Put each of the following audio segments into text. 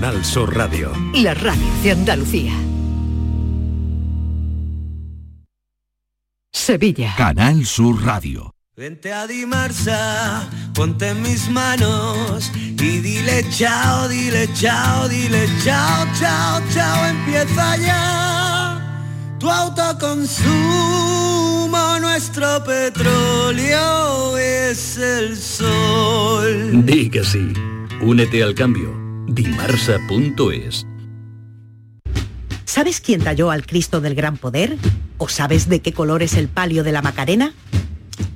Canal Sur Radio. La radio de Andalucía. Sevilla. Canal Sur Radio. Vente a Dimarsa, ponte en mis manos y dile chao, dile chao, dile chao, chao, chao, empieza ya tu autoconsumo, nuestro petróleo es el sol. Di que sí, únete al cambio, dimarsa.es. ¿Sabes quién talló al Cristo del Gran Poder? ¿O sabes de qué color es el palio de la Macarena?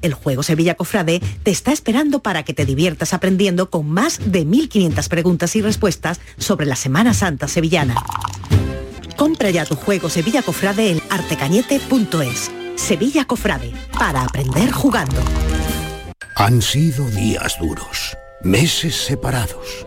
El juego Sevilla Cofrade te está esperando para que te diviertas aprendiendo con más de 1.500 preguntas y respuestas sobre la Semana Santa sevillana. Compra ya tu juego Sevilla Cofrade en artecañete.es. Sevilla Cofrade, para aprender jugando. Han sido días duros, meses separados,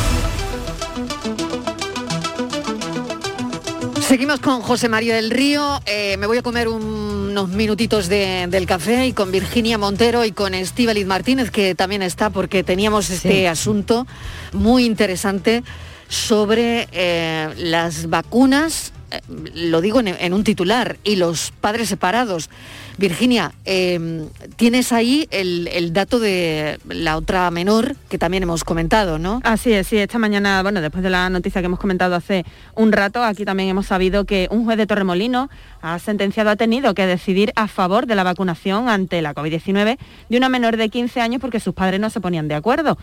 Seguimos con José María del Río. Eh, me voy a comer unos minutitos de- del café y con Virginia Montero y con Estíbaliz Martínez, que también está porque teníamos este asunto muy interesante sobre eh, las vacunas, eh, lo digo en, en un titular, y los padres separados. Virginia, eh, tienes ahí el, el dato de la otra menor que también hemos comentado, ¿no? Así es, sí, esta mañana, bueno, después de la noticia que hemos comentado hace un rato, aquí también hemos sabido que un juez de Torremolino ha sentenciado, ha tenido que decidir a favor de la vacunación ante la COVID-19 de una menor de 15 años porque sus padres no se ponían de acuerdo.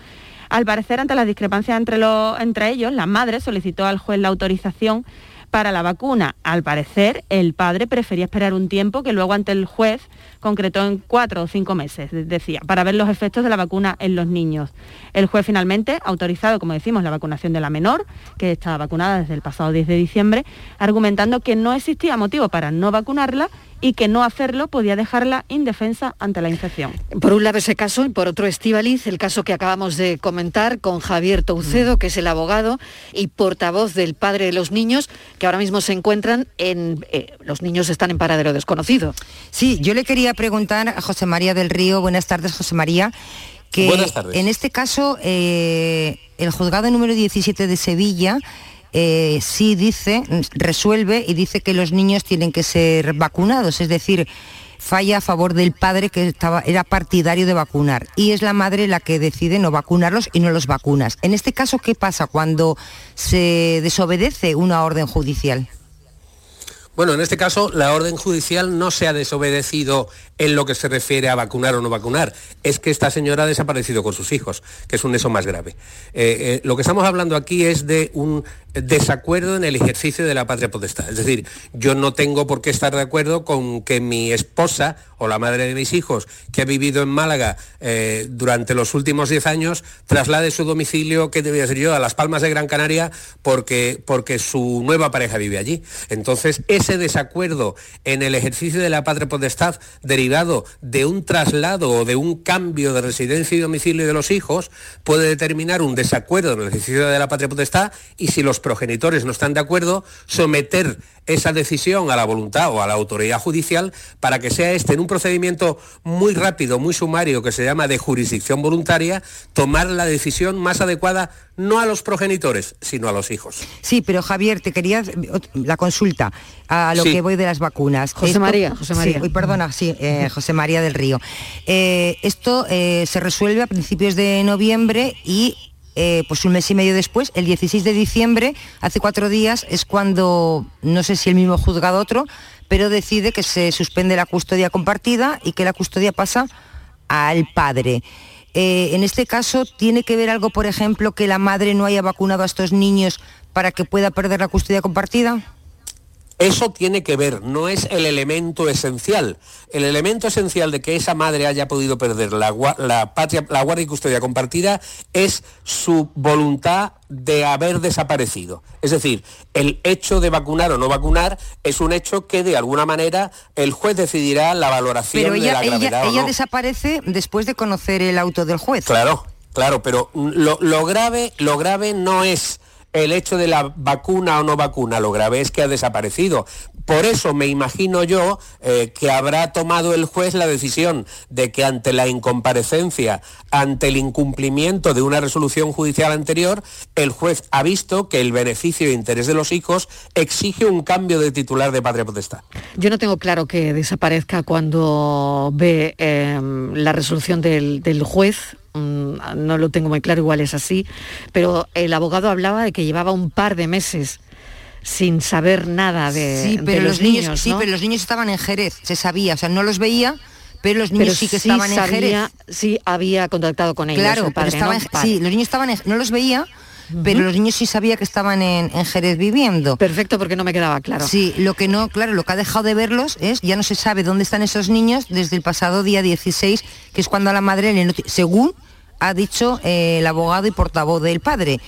Al parecer, ante las discrepancias entre, los- entre ellos, la madre solicitó al juez la autorización para la vacuna. Al parecer, el padre prefería esperar un tiempo que luego ante el juez concretó en cuatro o cinco meses, de- decía, para ver los efectos de la vacuna en los niños. El juez finalmente ha autorizado, como decimos, la vacunación de la menor, que está vacunada desde el pasado 10 de diciembre, argumentando que no existía motivo para no vacunarla y que no hacerlo podía dejarla indefensa ante la infección. Por un lado ese caso y por otro Estíbaliz, el caso que acabamos de comentar con Javier Toucedo, que es el abogado y portavoz del padre de los niños, que ahora mismo se encuentran en... eh, los niños están en paradero desconocido. Sí, yo le quería preguntar a José María del Río, buenas tardes José María, que Buenas tardes. en este caso eh, el juzgado número 17 de Sevilla eh, sí dice, resuelve y dice que los niños tienen que ser vacunados, es decir, falla a favor del padre que estaba, era partidario de vacunar y es la madre la que decide no vacunarlos y no los vacunas. En este caso, ¿qué pasa cuando se desobedece una orden judicial? Bueno, en este caso la orden judicial no se ha desobedecido en lo que se refiere a vacunar o no vacunar. Es que esta señora ha desaparecido con sus hijos, que es un eso más grave. Eh, eh, lo que estamos hablando aquí es de un desacuerdo en el ejercicio de la patria potestad. Es decir, yo no tengo por qué estar de acuerdo con que mi esposa o la madre de mis hijos, que ha vivido en Málaga eh, durante los últimos 10 años, traslade su domicilio, que debía ser yo, a Las Palmas de Gran Canaria, porque, porque su nueva pareja vive allí. Entonces, ese desacuerdo en el ejercicio de la patria potestad derivado de un traslado o de un cambio de residencia y domicilio de los hijos puede determinar un desacuerdo en el ejercicio de la patria potestad y si los progenitores no están de acuerdo, someter esa decisión a la voluntad o a la autoridad judicial para que sea este en un procedimiento muy rápido, muy sumario, que se llama de jurisdicción voluntaria, tomar la decisión más adecuada no a los progenitores, sino a los hijos. Sí, pero Javier, te quería la consulta a lo Sí. que voy de las vacunas. José María, José María. Sí, uy, perdona, sí, eh, José María del Río. Eh, esto eh, se resuelve a principios de noviembre y eh, pues un mes y medio después, el 16 de diciembre, hace cuatro días, es cuando, no sé si el mismo juzgado otro, pero decide que se suspende la custodia compartida y que la custodia pasa al padre. Eh, en este caso, ¿tiene que ver algo, por ejemplo, que la madre no haya vacunado a estos niños para que pueda perder la custodia compartida? Eso tiene que ver, no es el elemento esencial. El elemento esencial de que esa madre haya podido perder la, la, patria, la guardia y custodia compartida es su voluntad de haber desaparecido. Es decir, el hecho de vacunar o no vacunar es un hecho que de alguna manera el juez decidirá la valoración de la gravedad. Ella, ella desaparece después de conocer el auto del juez. Claro, claro, pero lo grave, lo grave no es el hecho de la vacuna o no vacuna, lo grave es que ha desaparecido. Por eso me imagino yo eh, que habrá tomado el juez la decisión de que ante la incomparecencia, ante el incumplimiento de una resolución judicial anterior, el juez ha visto que el beneficio e interés de los hijos exige un cambio de titular de patria potestad. Yo no tengo claro que desaparezca cuando ve em, la resolución del, del juez no lo tengo muy claro, igual es así, pero el abogado hablaba de que llevaba un par de meses sin saber nada de, sí, pero los, niños, Sí, pero los niños estaban en Jerez, se sabía, o sea, no los veía, pero los niños sí que estaban en Jerez. Sí, había contactado con ellos. Claro, pero sí, los niños estaban, no los veía, pero los niños sí sabía que estaban en, en, Jerez viviendo. Perfecto, porque no me quedaba claro. Sí, lo que no, claro, lo que ha dejado de verlos es, ya no se sabe dónde están esos niños desde el pasado día 16, que es cuando a la madre le según ha dicho eh, el abogado y portavoz del padre.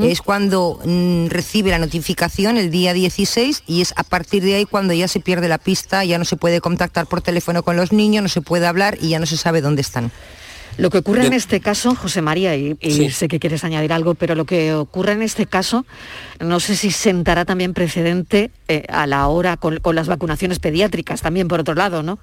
Es cuando mm, recibe la notificación el día 16 y es a partir de ahí cuando ya se pierde la pista, ya no se puede contactar por teléfono con los niños, no se puede hablar y ya no se sabe dónde están. Lo que ocurre en este caso, José María, y, sé que quieres añadir algo, pero lo que ocurre en este caso, no sé si sentará también precedente eh, a la hora con, con las vacunaciones pediátricas, también por otro lado, ¿no?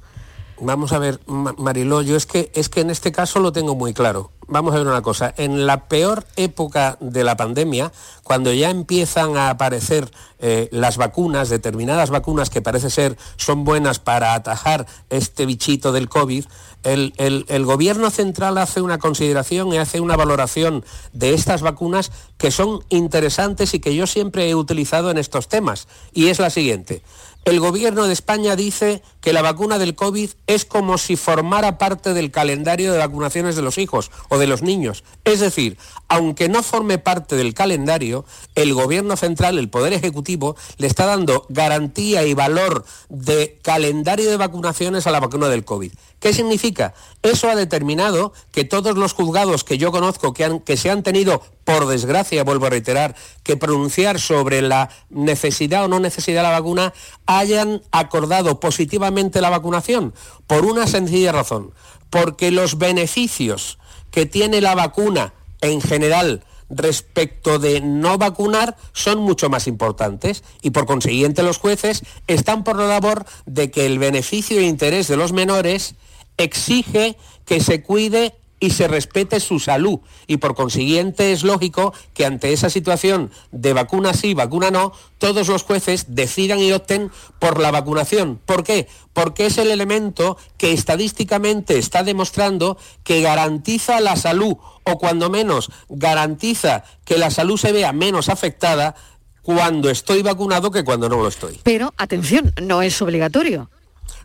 Vamos a ver, Mariló, yo es que, es que en este caso lo tengo muy claro. Vamos a ver una cosa, en la peor época de la pandemia, cuando ya empiezan a aparecer eh, las vacunas, determinadas vacunas que parece ser son buenas para atajar este bichito del COVID, el, el gobierno central hace una consideración y hace una valoración de estas vacunas que son interesantes y que yo siempre he utilizado en estos temas. Y es la siguiente el gobierno de España dice que la vacuna del COVID es como si formara parte del calendario de vacunaciones de los hijos o de los niños. Es decir, aunque no forme parte del calendario, el gobierno central, el Poder Ejecutivo, le está dando garantía y valor de calendario de vacunaciones a la vacuna del COVID. ¿Qué significa? Eso ha determinado que todos los juzgados que yo conozco que, que se han tenido, por desgracia, vuelvo a reiterar, que pronunciar sobre la necesidad o no necesidad de la vacuna, hayan acordado positivamente la vacunación, por una sencilla razón, porque los beneficios que tiene la vacuna en general, respecto de no vacunar son mucho más importantes y por consiguiente los jueces están por la labor de que el beneficio e interés de los menores exige que se cuide y se respete su salud. Y por consiguiente es lógico que ante esa situación de vacuna sí, vacuna no, todos los jueces decidan y opten por la vacunación. ¿Por qué? Porque es el elemento que estadísticamente está demostrando que garantiza la salud o cuando menos garantiza que la salud se vea menos afectada cuando estoy vacunado que cuando no lo estoy. Pero, atención, no es obligatorio.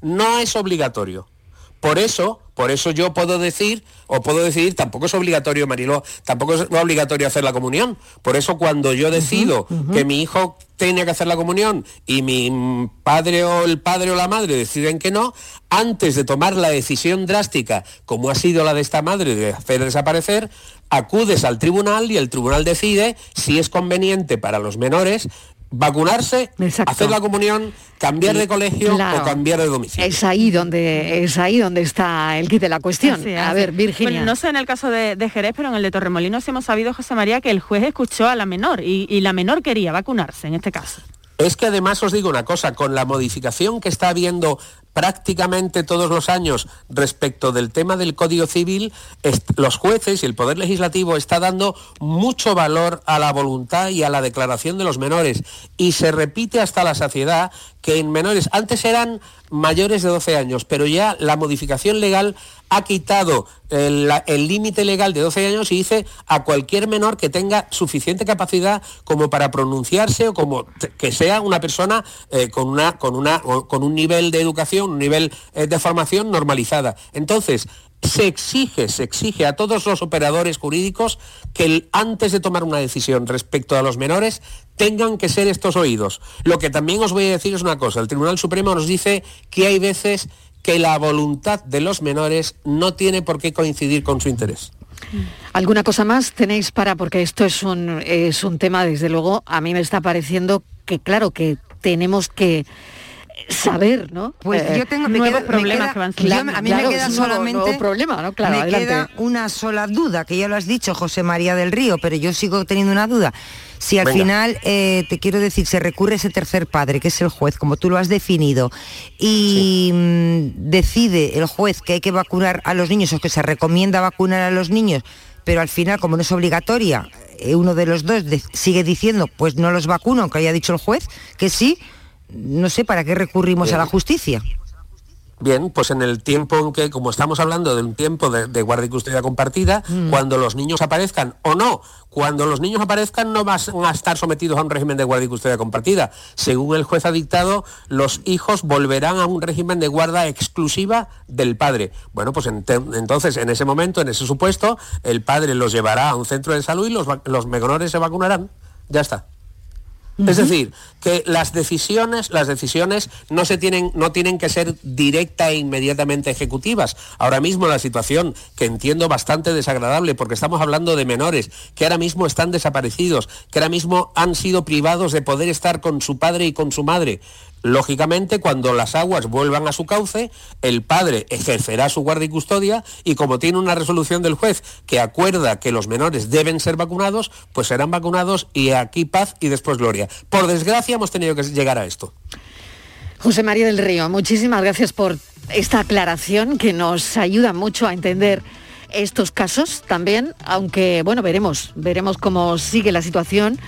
No es obligatorio. Por eso, por eso yo puedo decir, o puedo decidir, tampoco es obligatorio, Mariló, tampoco es obligatorio hacer la comunión. Por eso cuando yo decido que mi hijo tiene que hacer la comunión y mi padre o el padre o la madre deciden que no, antes de tomar la decisión drástica, como ha sido la de esta madre de hacer desaparecer, acudes al tribunal y el tribunal decide si es conveniente para los menores vacunarse, hacer la comunión, cambiar de colegio o cambiar de domicilio. Es ahí donde es ahí donde está el kit de la cuestión. a ver, Virginia. no sé en el caso de, Jerez, pero en el de Torremolinos hemos sabido, José María, que el juez escuchó a la menor y la menor quería vacunarse en este caso. Es que además os digo una cosa, con la modificación que está habiendo prácticamente todos los años respecto del tema del Código Civil, los jueces y el Poder Legislativo está dando mucho valor a la voluntad y a la declaración de los menores. Y se repite hasta la saciedad que en menores, antes eran mayores de 12 años, pero ya la modificación legal ha quitado el límite legal de 12 años y dice a cualquier menor que tenga suficiente capacidad como para pronunciarse o como que sea una persona eh, con, una, con, una, con un nivel de educación, un nivel eh, de formación normalizada. Entonces, se exige, se exige a todos los operadores jurídicos que antes de tomar una decisión respecto a los menores tengan que ser estos oídos. Lo que también os voy a decir es una cosa, el Tribunal Supremo nos dice que hay veces que la voluntad de los menores no tiene por qué coincidir con su interés. ¿Alguna cosa más tenéis para, porque esto es un, es un tema, desde luego, a mí me está pareciendo que, claro, que tenemos que saber, ¿no? Pues Eh, yo tengo me nuevos queda- me problemas queda- que van a mí Claro, me queda un nuevo- solamente nuevo problema, ¿no? Claro, me adelante. queda una sola duda, que ya lo has dicho, José María del Río, pero yo sigo teniendo una duda. Si al Venga. final, eh, te quiero decir, se recurre a ese tercer padre, que es el juez, como tú lo has definido, y mm, decide el juez que hay que vacunar a los niños o que se recomienda vacunar a los niños, pero al final, como no es obligatoria, eh, uno de los dos de- sigue diciendo, pues no los vacuno, aunque haya dicho el juez que sí, no sé para qué recurrimos a la justicia. Bien, pues en el tiempo en que, como estamos hablando de un tiempo de, de guardia y custodia compartida, cuando los niños aparezcan o no, cuando los niños aparezcan no van a estar sometidos a un régimen de guardia y custodia compartida. Según el juez ha dictado, los hijos volverán a un régimen de guarda exclusiva del padre. Bueno, pues entonces en ese momento, en ese supuesto, el padre los llevará a un centro de salud y los, los menores se vacunarán. Ya está. Es decir, que las decisiones, las decisiones no se tienen, no tienen que ser directa e inmediatamente ejecutivas. Ahora mismo la situación, que entiendo bastante desagradable, porque estamos hablando de menores que ahora mismo están desaparecidos, que ahora mismo han sido privados de poder estar con su padre y con su madre. Lógicamente, cuando las aguas vuelvan a su cauce, el padre ejercerá su guardia y custodia y como tiene una resolución del juez que acuerda que los menores deben ser vacunados, pues serán vacunados y aquí paz y después gloria. Por desgracia hemos tenido que llegar a esto. José María del Río, muchísimas gracias por esta aclaración que nos ayuda mucho a entender estos casos también, aunque bueno, veremos, veremos cómo sigue la situación.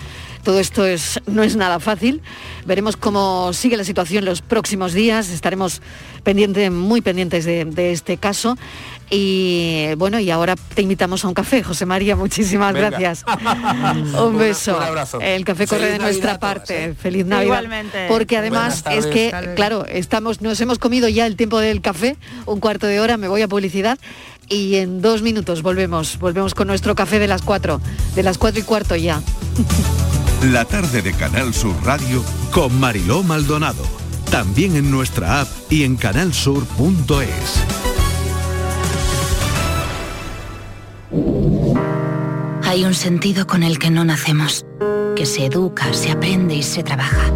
Todo esto es, no es nada fácil. Veremos cómo sigue la situación los próximos días. Estaremos pendientes, muy pendientes de, de este caso. Y bueno, y ahora te invitamos a un café, José María. Muchísimas Venga. gracias. un beso. un abrazo. El café corre Feliz de nuestra Navidad a todas, parte. ¿eh? Feliz Navidad. Igualmente. Porque además es que, claro, estamos, nos hemos comido ya el tiempo del café, un cuarto de hora, me voy a publicidad y en dos minutos volvemos, volvemos con nuestro café de las cuatro, de las cuatro y cuarto ya. La tarde de Canal Sur Radio Con Mariló Maldonado. También en nuestra app y en canalsur.es. Hay un sentido con el que no nacemos, que se educa, se aprende y se trabaja.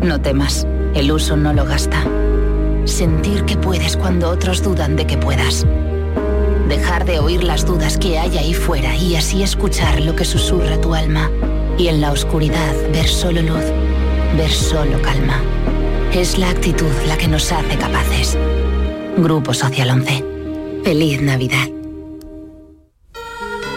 No temas, el uso no lo gasta. Sentir que puedes cuando otros dudan de que puedas. Dejar de oír las dudas que hay ahí fuera y así escuchar lo que susurra tu alma. Y en la oscuridad ver solo luz, ver solo calma. Es la actitud la que nos hace capaces. Grupo Social 11. Feliz Navidad.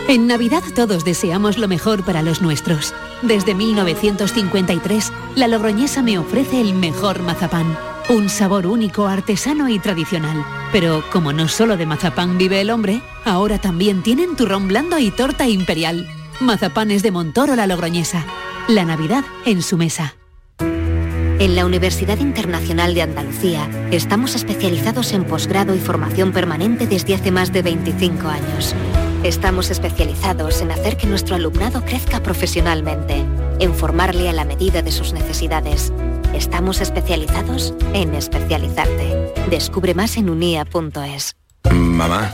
En Navidad todos deseamos lo mejor para los nuestros. Desde 1953, la Logroñesa me ofrece el mejor mazapán. Un sabor único, artesano y tradicional. Pero como no solo de mazapán vive el hombre, ahora también tienen turrón blando y torta imperial. Mazapanes de Montoro la Logroñesa. La Navidad en su mesa. En la Universidad Internacional de Andalucía estamos especializados en posgrado y formación permanente desde hace más de 25 años. Estamos especializados en hacer que nuestro alumnado crezca profesionalmente, en formarle a la medida de sus necesidades. Estamos especializados en especializarte. Descubre más en unia.es. Mamá,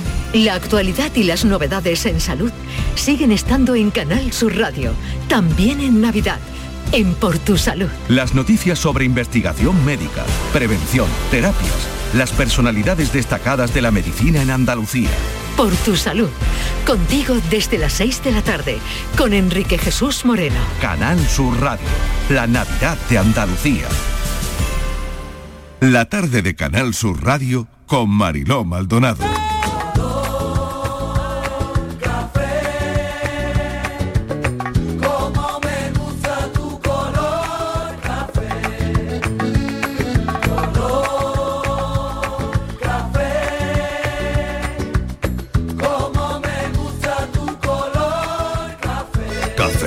La actualidad y las novedades en salud siguen estando en Canal Sur Radio, también en Navidad, en Por Tu Salud. Las noticias sobre investigación médica, prevención, terapias, las personalidades destacadas de la medicina en Andalucía. Por Tu Salud, contigo desde las 6 de la tarde, con Enrique Jesús Moreno. Canal Sur Radio, la Navidad de Andalucía. La tarde de Canal Sur Radio con Mariló Maldonado.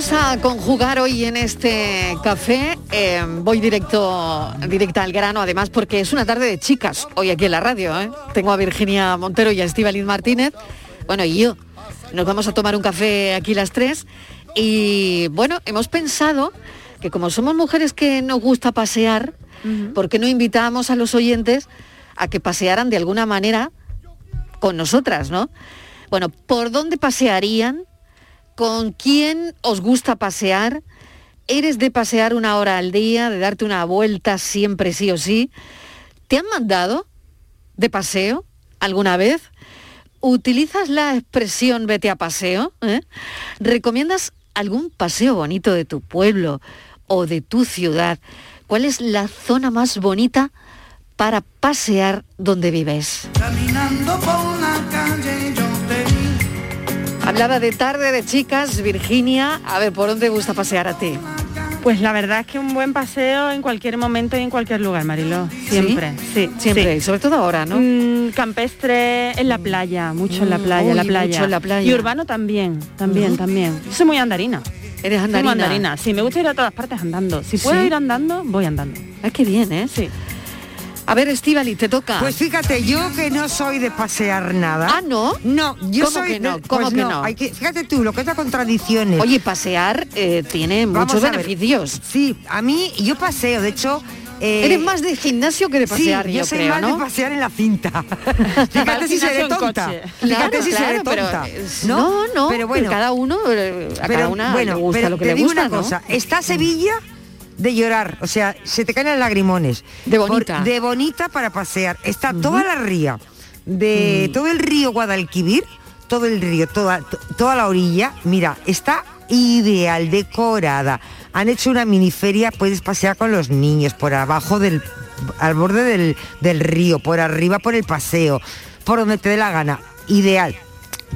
Vamos a conjugar hoy en este café. eh, voy directo, directa al grano, además, porque es una tarde de chicas hoy aquí en la radio. ¿eh? Tengo a Virginia Montero y a Estíbaliz Martínez. Bueno, y yo. Nos vamos a tomar un café aquí las tres. Y bueno, hemos pensado que como somos mujeres que nos gusta pasear, ¿por qué no invitamos a los oyentes a que pasearan de alguna manera con nosotras, ¿no? Bueno, ¿por dónde pasearían? ¿Con quién os gusta pasear? ¿Eres de pasear una hora al día, de darte una vuelta siempre sí o sí? ¿Te han mandado de paseo alguna vez? ¿Utilizas la expresión vete a paseo? eh? ¿Recomiendas algún paseo bonito de tu pueblo o de tu ciudad? ¿Cuál es la zona más bonita para pasear donde vives? Caminando por la calle. Hablaba de tarde de chicas, Virginia. A ver, ¿por dónde gusta pasear a ti? Pues la verdad es que un buen paseo en cualquier momento y en cualquier lugar, Mariló. Siempre, sí. Siempre, sí. y sobre todo ahora, ¿no? Mm, campestre en la playa, mucho en la Mm, playa, la uy, playa. mucho en la playa. Y urbano también, también, también. Yo soy muy andarina. ¿Eres Soy muy andarina? andarina. Sí, me gusta ir a todas partes andando. Si puedo ¿Sí? ir andando, voy andando. Ah, qué bien, ¿eh? Sí. A ver, Estivali, te toca. Pues fíjate, yo que no soy de pasear nada. Ah, ¿no? No, yo ¿Cómo soy que no? ¿Cómo pues que no? hay que, fíjate tú, lo que es la contradicciones. Oye, pasear eh, tiene Vamos muchos beneficios. Sí, a mí yo paseo, de hecho. eh, Eres más de gimnasio que de pasear, sí, yo, yo soy creo, más ¿no? de pasear en la cinta. Fíjate si seré tonta. coche. Fíjate Claro, si seré claro, pero, tonta. eh, no, no, pero bueno, cada uno, eh, a pero cada una bueno, le gusta pero lo que te le digo gusta, una ¿no? cosa, está Sevilla de llorar, o sea, se te caen los lagrimones. De bonita. Por- de bonita para pasear. Está toda la ría, de Mm. todo el río Guadalquivir, todo el río, toda, to- toda la orilla, mira, está ideal, decorada. Han hecho una mini feria, puedes pasear con los niños por abajo del al borde del, del río, por arriba por el paseo, por donde te dé la gana. Ideal.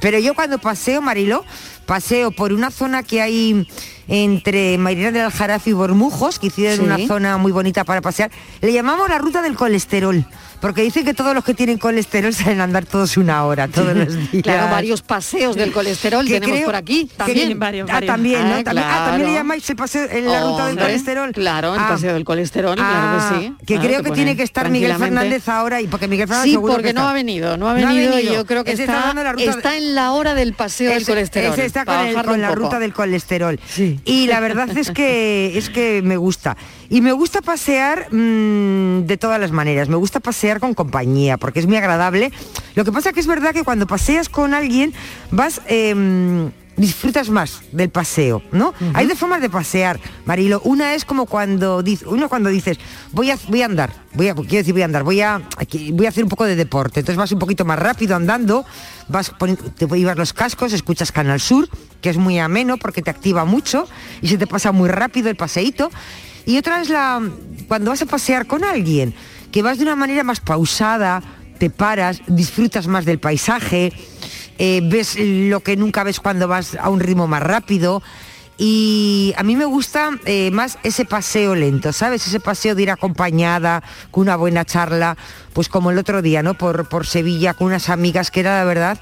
Pero yo cuando paseo, Marilo, paseo por una zona que hay entre Mairena del Aljarafe y Bormujos, que hicieron Sí. una zona muy bonita para pasear. Le llamamos la ruta del colesterol, porque dicen que todos los que tienen colesterol salen a andar todos una hora, todos los días. Claro, varios paseos del colesterol Que tenemos creo por aquí. que- También. Ah, también, ¿no? Ah, También, ah, también le llamáis el paseo, en la ruta del Hombre, colesterol. Claro, el Ah, paseo del colesterol, claro ah, que sí. Que Ah, creo que tiene que estar Miguel. Fernández ahora y porque Miguel Fernández Sí, porque que no ha venido, no ha No ha venido, y venido. yo creo que está está, dando la ruta de- está en la hora del paseo del colesterol. ese está con, el- la poco. ruta del colesterol. Y la verdad es que es que me gusta. Y me gusta pasear mm, de todas las maneras. Me gusta pasear con compañía, porque es muy agradable. Lo que pasa que es verdad que cuando paseas con alguien vas. em, disfrutas más del paseo, ¿no? Hay dos formas de pasear, Marilo. Una es como cuando dice, uno cuando dices, voy a voy a andar, voy a quiero decir voy a andar, voy a voy a hacer un poco de deporte. Entonces vas un poquito más rápido andando, vas te llevas los cascos, escuchas Canal Sur, que es muy ameno porque te activa mucho y se te pasa muy rápido el paseíto. Y otra es la cuando vas a pasear con alguien, que vas de una manera más pausada, te paras, disfrutas más del paisaje, eh, ves lo que nunca ves cuando vas a un ritmo más rápido. Y a mí me gusta eh, más ese paseo lento, ¿sabes? Ese paseo de ir acompañada, con una buena charla, pues como el otro día, ¿no? Por, por Sevilla, con unas amigas, que era la verdad,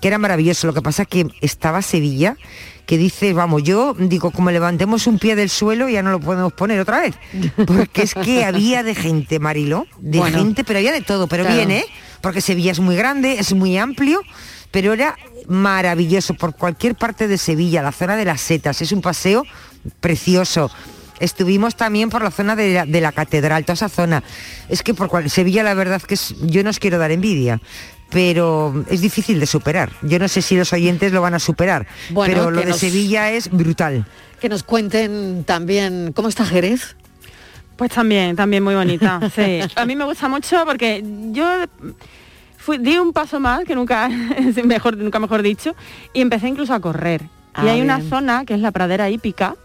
que era maravilloso. Lo que pasa que estaba Sevilla, que dices, vamos, yo digo, como levantemos un pie del suelo, ya no lo podemos poner otra vez. Porque es que había de gente, Marilo, de Bueno. gente, pero había de todo, pero Claro. bien, ¿eh? Porque Sevilla es muy grande, es muy amplio, pero era maravilloso por cualquier parte de Sevilla, la zona de las setas, es un paseo precioso. Estuvimos también por la zona de la, de la catedral, toda esa zona. Es que por cual- Sevilla la verdad que es, yo no os quiero dar envidia, pero es difícil de superar. Yo no sé si los oyentes lo van a superar, Bueno, pero lo de nos- Sevilla es brutal. Que nos cuenten también cómo está Jerez. Pues también, también muy bonita. Sí. A mí me gusta mucho porque yo fui- di un paso más, que nunca, mejor, nunca mejor dicho, y empecé incluso a correr. y Ah, hay una zona que es la pradera hípica,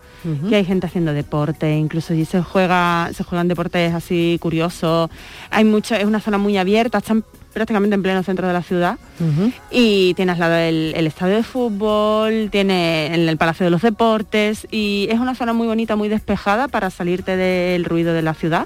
que hay gente haciendo deporte, incluso allí se juega, se juegan deportes así curiosos. Hay mucho, es una zona muy abierta, están prácticamente en pleno centro de la ciudad. Y tienes al lado el, el estadio de fútbol, tiene el, el Palacio de los Deportes y es una zona muy bonita, muy despejada para salirte del ruido de la ciudad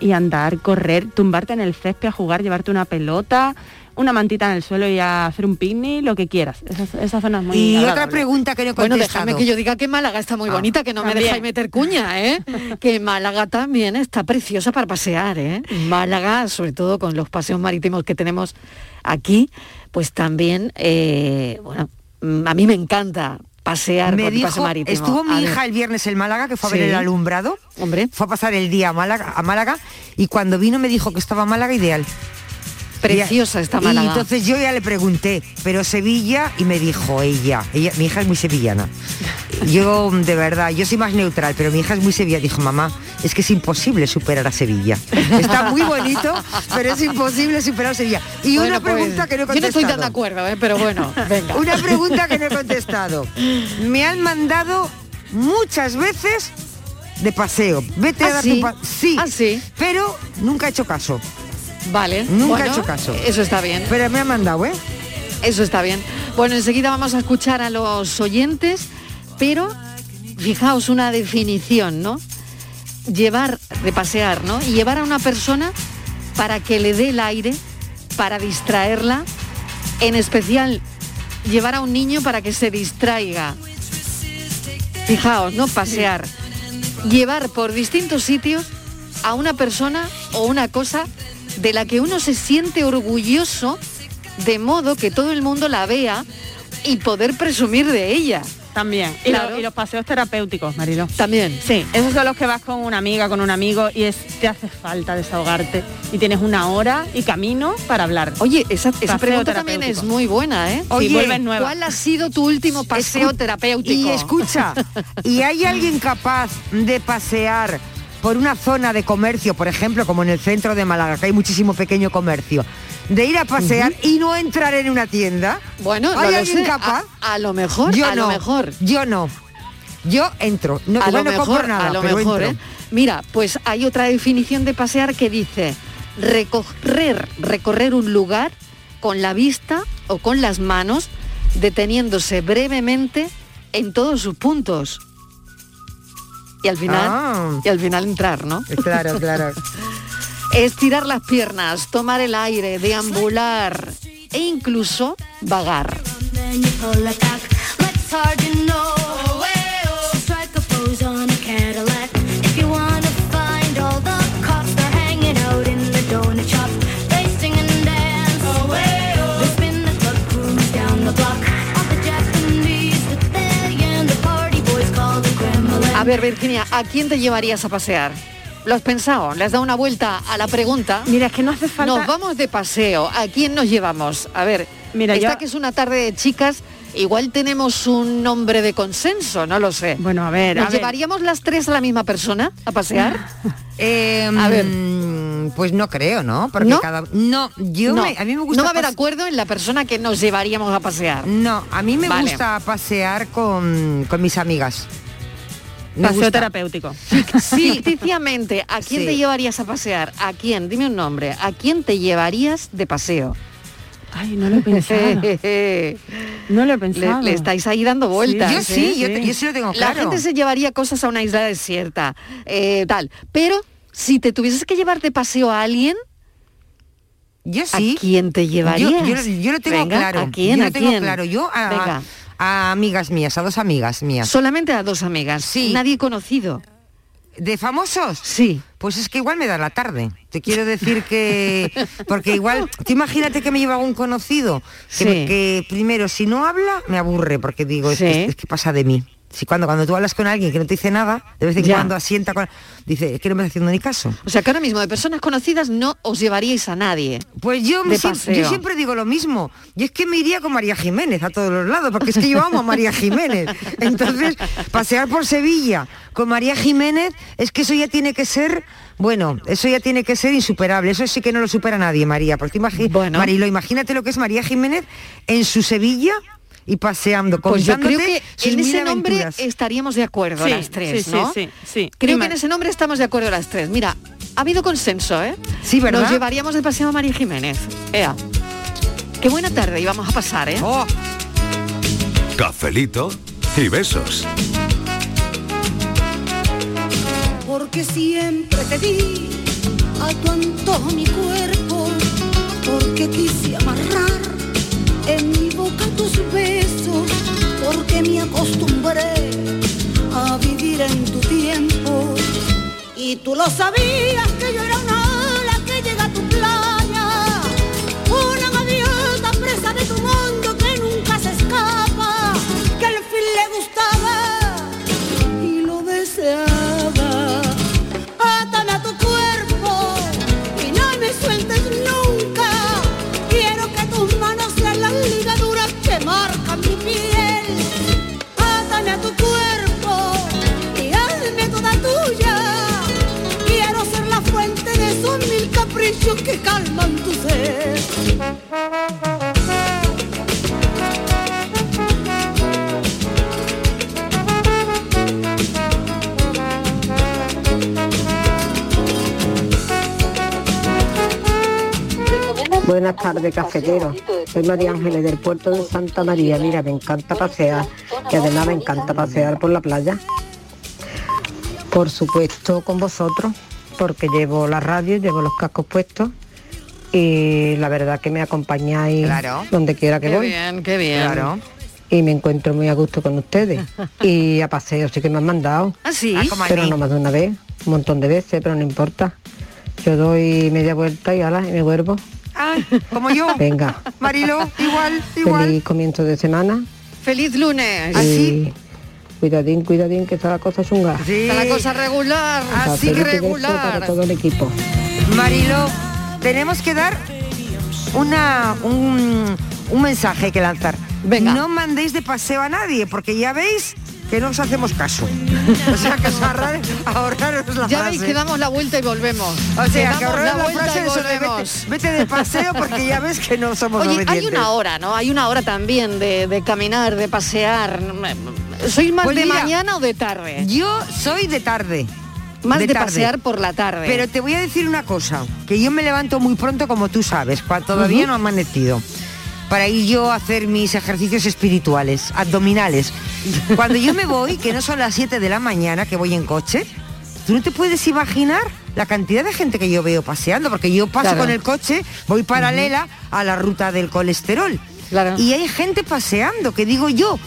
y andar, correr, tumbarte en el césped a jugar, llevarte una pelota, una mantita en el suelo y a hacer un picnic, lo que quieras. Esa, esa zona es muy Y otra pregunta que no he Bueno, déjame que yo diga que Málaga está muy Ah, bonita, que no me también. dejáis meter cuña, ¿eh? que Málaga también está preciosa para pasear, ¿eh? Málaga, sobre todo con los paseos marítimos que tenemos aquí, pues también, eh, bueno, mm, a mí me encanta pasear me por dijo, marítimo. estuvo mi A ver. hija el viernes en Málaga, que fue a ver el alumbrado. Hombre. Fue a pasar el día a Málaga, a Málaga y cuando vino me dijo que estaba Málaga ideal. Preciosa Y- está Y Málaga. entonces yo ya le pregunté, pero Sevilla, y me dijo ella, ella, mi hija es muy sevillana. Yo, de verdad, yo soy más neutral, pero mi hija es muy sevillana. Dijo, mamá, es que es imposible superar a Sevilla. Está muy bonito, pero es imposible superar a Sevilla. Y Bueno, una pues, pregunta que no he Yo no contestado. estoy tan de acuerdo, ¿eh? pero bueno, venga. Una pregunta que no he contestado. Me han mandado muchas veces de paseo. Vete a ¿Ah, dar sí? tu pa- sí, ¿Ah, sí? pero nunca he hecho caso. Vale. Nunca bueno, he hecho caso. Eso está bien. Pero me han mandado, ¿eh? Eso está bien. Bueno, enseguida vamos a escuchar a los oyentes, pero fijaos una definición, ¿no? Llevar, de pasear, ¿no? Y llevar a una persona para que le dé el aire, para distraerla, en especial llevar a un niño para que se distraiga. Fijaos, ¿no? Pasear. Llevar por distintos sitios a una persona o una cosa de la que uno se siente orgulloso de modo que todo el mundo la vea y poder presumir de ella. También. Y, Claro. lo- y los paseos terapéuticos, Marilo. También. Sí, esos son los que vas con una amiga, con un amigo y es, te hace falta desahogarte y tienes una hora y camino para hablar. Oye, esa, esa pregunta también es muy buena, ¿eh? Sí, vuelves nueva. ¿Cuál ha sido tu último paseo Escu- terapéutico? Y escucha, ¿y hay alguien capaz de pasear por una zona de comercio, por ejemplo, como en el centro de Málaga, que hay muchísimo pequeño comercio, de ir a pasear y no entrar en una tienda? Bueno, no ¿hay alguien capaz? A, a lo mejor, yo a no, lo mejor. Yo no. Yo entro. No, a lo no compro mejor, nada, a lo pero mejor, entro. ¿eh? Mira, pues hay otra definición de pasear que dice recorrer, recorrer un lugar con la vista o con las manos, deteniéndose brevemente en todos sus puntos. Y al final, Ah. y al final entrar, ¿no? Claro, claro. Estirar las piernas, tomar el aire, deambular e incluso vagar. Ver, Virginia, ¿a quién te llevarías a pasear? ¿Lo has pensado? ¿Le has dado una vuelta a la pregunta? Mira, es que no hace falta... Nos vamos de paseo. ¿A quién nos llevamos? A ver, Mira, esta yo- que es una tarde de chicas, igual tenemos un nombre de consenso, no lo sé. Bueno, a ver, ¿Nos a ver. llevaríamos las tres a la misma persona a pasear? Eh, A ver. Pues no creo, ¿no? Porque ¿No? cada no, yo no, me- a mí me gusta no va a haber acuerdo en la persona que nos llevaríamos a pasear. No, a mí me Vale. gusta pasear con, con mis amigas. Me Paseo gusta. terapéutico. Ficticiamente, ¿a quién Sí. te llevarías a pasear? ¿A quién? Dime un nombre. ¿A quién te llevarías de paseo? Ay, no lo he pensado. no lo he pensado. le estáis ahí dando vueltas. Yo sí, ¿eh? yo, te- yo sí lo tengo La claro. gente se llevaría cosas a una isla desierta, eh, tal. Pero si te tuvieses que llevar de paseo a alguien, Yo sí. ¿a quién te Yo, llevarías? yo, yo lo tengo Venga, claro. ¿A quién? Yo ¿A tengo quién? claro. Yo a, Venga. A amigas mías, a dos amigas mías. Solamente a dos amigas. Sí. Nadie conocido. ¿De famosos? Sí. Pues es que igual me da la tarde. Te quiero decir que... Porque igual, tú imagínate que me lleva un conocido, que, Sí. que primero, si no habla, me aburre, porque digo, es que pasa de mí. Si cuando, cuando tú hablas con alguien que no te dice nada, de vez en Ya. cuando asienta con... Dice, es que no me está haciendo ni caso. O sea que ahora mismo de personas conocidas no os llevaríais a nadie. Pues yo, me De siem- paseo. yo siempre digo lo mismo. Y es que me iría con María Jiménez a todos los lados, porque es que yo amo a María Jiménez. Entonces, pasear por Sevilla con María Jiménez, es que eso ya tiene que ser, bueno, eso ya tiene que ser insuperable. Eso sí que no lo supera nadie, María. Porque imagi- Bueno. Marilo, imagínate lo que es María Jiménez en su Sevilla. Y paseando, Pues yo creo que sus en mil ese nombre aventuras. estaríamos de acuerdo Sí, las tres, sí, ¿no? sí, sí, sí. Creo que en ese nombre estamos de acuerdo las tres. Mira, ha habido consenso, ¿eh? Sí, ¿verdad? Nos llevaríamos de paseo a María Jiménez. Ea. Qué buena tarde íbamos a pasar, ¿eh? Oh. Cafelito y besos. porque siempre te di a tu antojo mi cuerpo, porque quise amarrar en mi boca tus besos, porque me acostumbré a vivir en tu tiempo. Y tú lo sabías que yo era una caprichos que calman tu ser. Buenas tardes, cafetero. Soy María Ángeles del puerto de Santa María. Mira, me encanta pasear y además me encanta pasear por la playa. Por supuesto con vosotros, porque llevo la radio, llevo los cascos puestos y la verdad que me acompañáis Claro. donde quiera que Qué voy. bien, qué bien. Claro. Y me encuentro muy a gusto con ustedes. y a paseo sí que me han mandado. ¿Ah, sí? Ah, Pero no más de una vez, un montón de veces, pero no importa. Yo doy media vuelta y ala, y me vuelvo. Ay, como yo. Venga. Marilo, igual, igual. Feliz comienzo de semana. Feliz lunes. Y cuidadín, cuidadín, que está la cosa chunga. Está la cosa regular. Así que Cafelito y beso regular. Para todo el equipo. Marilo, tenemos que dar una, un, un mensaje que lanzar. Venga. No mandéis de paseo a nadie, porque ya veis que no os hacemos caso. O sea, que os ahorrar- ahorraros la Ya frase. veis que damos la vuelta y volvemos. O sea, que damos ahorraros la, vuelta frase y de vete, vete de paseo porque ya ves que no somos Oye, hay una hora, ¿no? Hay una hora también de, de caminar, de pasear. ¿Sois más Pues de mira, mañana o de tarde? Yo soy de tarde. Más de, tarde. pasear por la tarde. Pero te voy a decir una cosa, que yo me levanto muy pronto como tú sabes, cuando todavía no ha amanecido. Para ir yo a hacer mis ejercicios espirituales, abdominales. Cuando yo me voy, que no son las 7 de la mañana, que voy en coche, tú no te puedes imaginar la cantidad de gente que yo veo paseando, porque yo paso Claro. con el coche, voy paralela a la ruta del colesterol. Y hay gente paseando, que digo yo,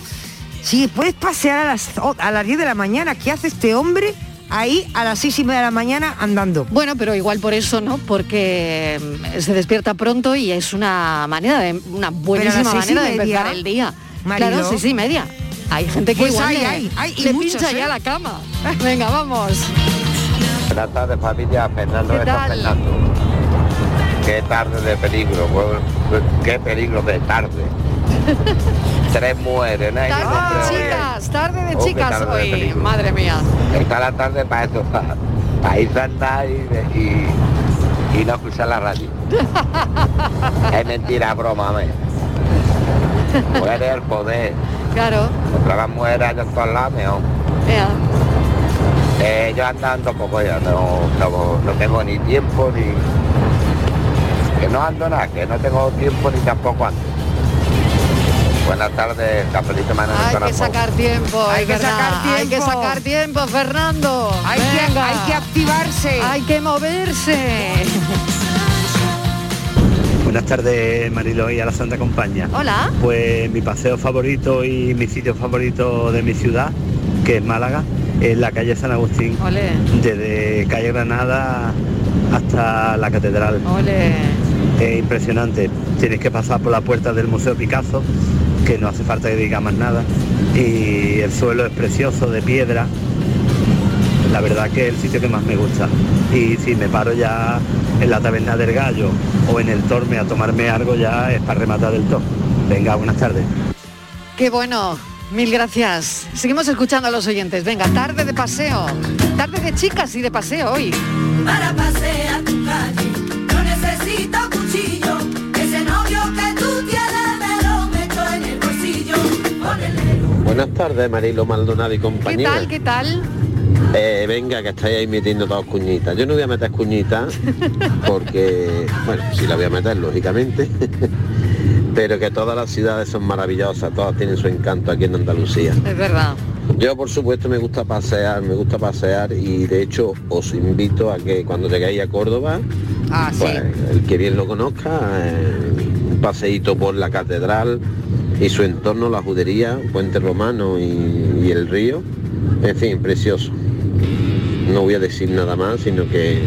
si puedes pasear a las, a las 10 de la mañana, ¿qué hace este hombre ahí a las 6 y media de la mañana andando? Bueno, pero igual por eso, ¿no? Porque mm, se despierta pronto y es una manera de una buenísima seis manera de empezar el día. Marilo. Claro, seis y media. Hay gente que Pues igual hay, le, hay, hay, y le muchos, pincha ¿eh? ya la cama. Venga, vamos. Buenas tardes familia, Fernando ¿Qué de tal? Fernando. Qué tarde de peligro, qué peligro de tarde. Tres mujeres, Tarde de chicas, tarde de Oh, chicas de hoy. Madre mía. Está la tarde para eso, para, para irse a andar y, y, y no escuchar la radio. es mentira, broma, me. Mujeres el poder. Claro. Contra las mujeres en todos lados, mejor. Eh, yo andando poco ya, no, no, no tengo ni tiempo ni... Que no ando nada, que no tengo tiempo ni tampoco ando. Buenas tardes, Cafelito Manuel Hay que sacar tiempo, Hay que sacar Hay que tiempo. sacar tiempo, Fernando. Hay que- Venga. hay que activarse. Hay que moverse. Buenas tardes, Marilo y a la Santa Compañía. Hola. Pues mi paseo favorito y mi sitio favorito de mi ciudad, que es Málaga, es la calle San Agustín. Ole. Desde calle Granada hasta la catedral. Ole. Es impresionante. Tienes que pasar por la puerta del Museo Picasso, que no hace falta que diga más nada. Y el suelo es precioso, de piedra. La verdad que es el sitio que más me gusta. Y si me paro ya en la taberna del gallo o en el Torme a tomarme algo ya es para rematar del todo. Venga, buenas tardes. Qué bueno. Mil gracias. Seguimos escuchando a los oyentes. Venga, tarde de paseo. Tarde de chicas y de paseo hoy. Para pasear tu calle, Buenas tardes, Marilo Maldonado y ¿Qué compañía. tal? ¿Qué tal? Eh, venga, que estáis ahí metiendo todas cuñitas. Yo no voy a meter cuñitas porque, bueno, sí la voy a meter, lógicamente, pero que todas las ciudades son maravillosas, todas tienen su encanto aquí en Andalucía. Es verdad. Yo, por supuesto, me gusta pasear, me gusta pasear y de hecho os invito a que cuando lleguéis a Córdoba, Ah, sí. pues, el que bien lo conozca, eh, un paseíto por la catedral y su entorno, la judería, Puente Romano y, y el río, en fin, precioso. No voy a decir nada más, sino que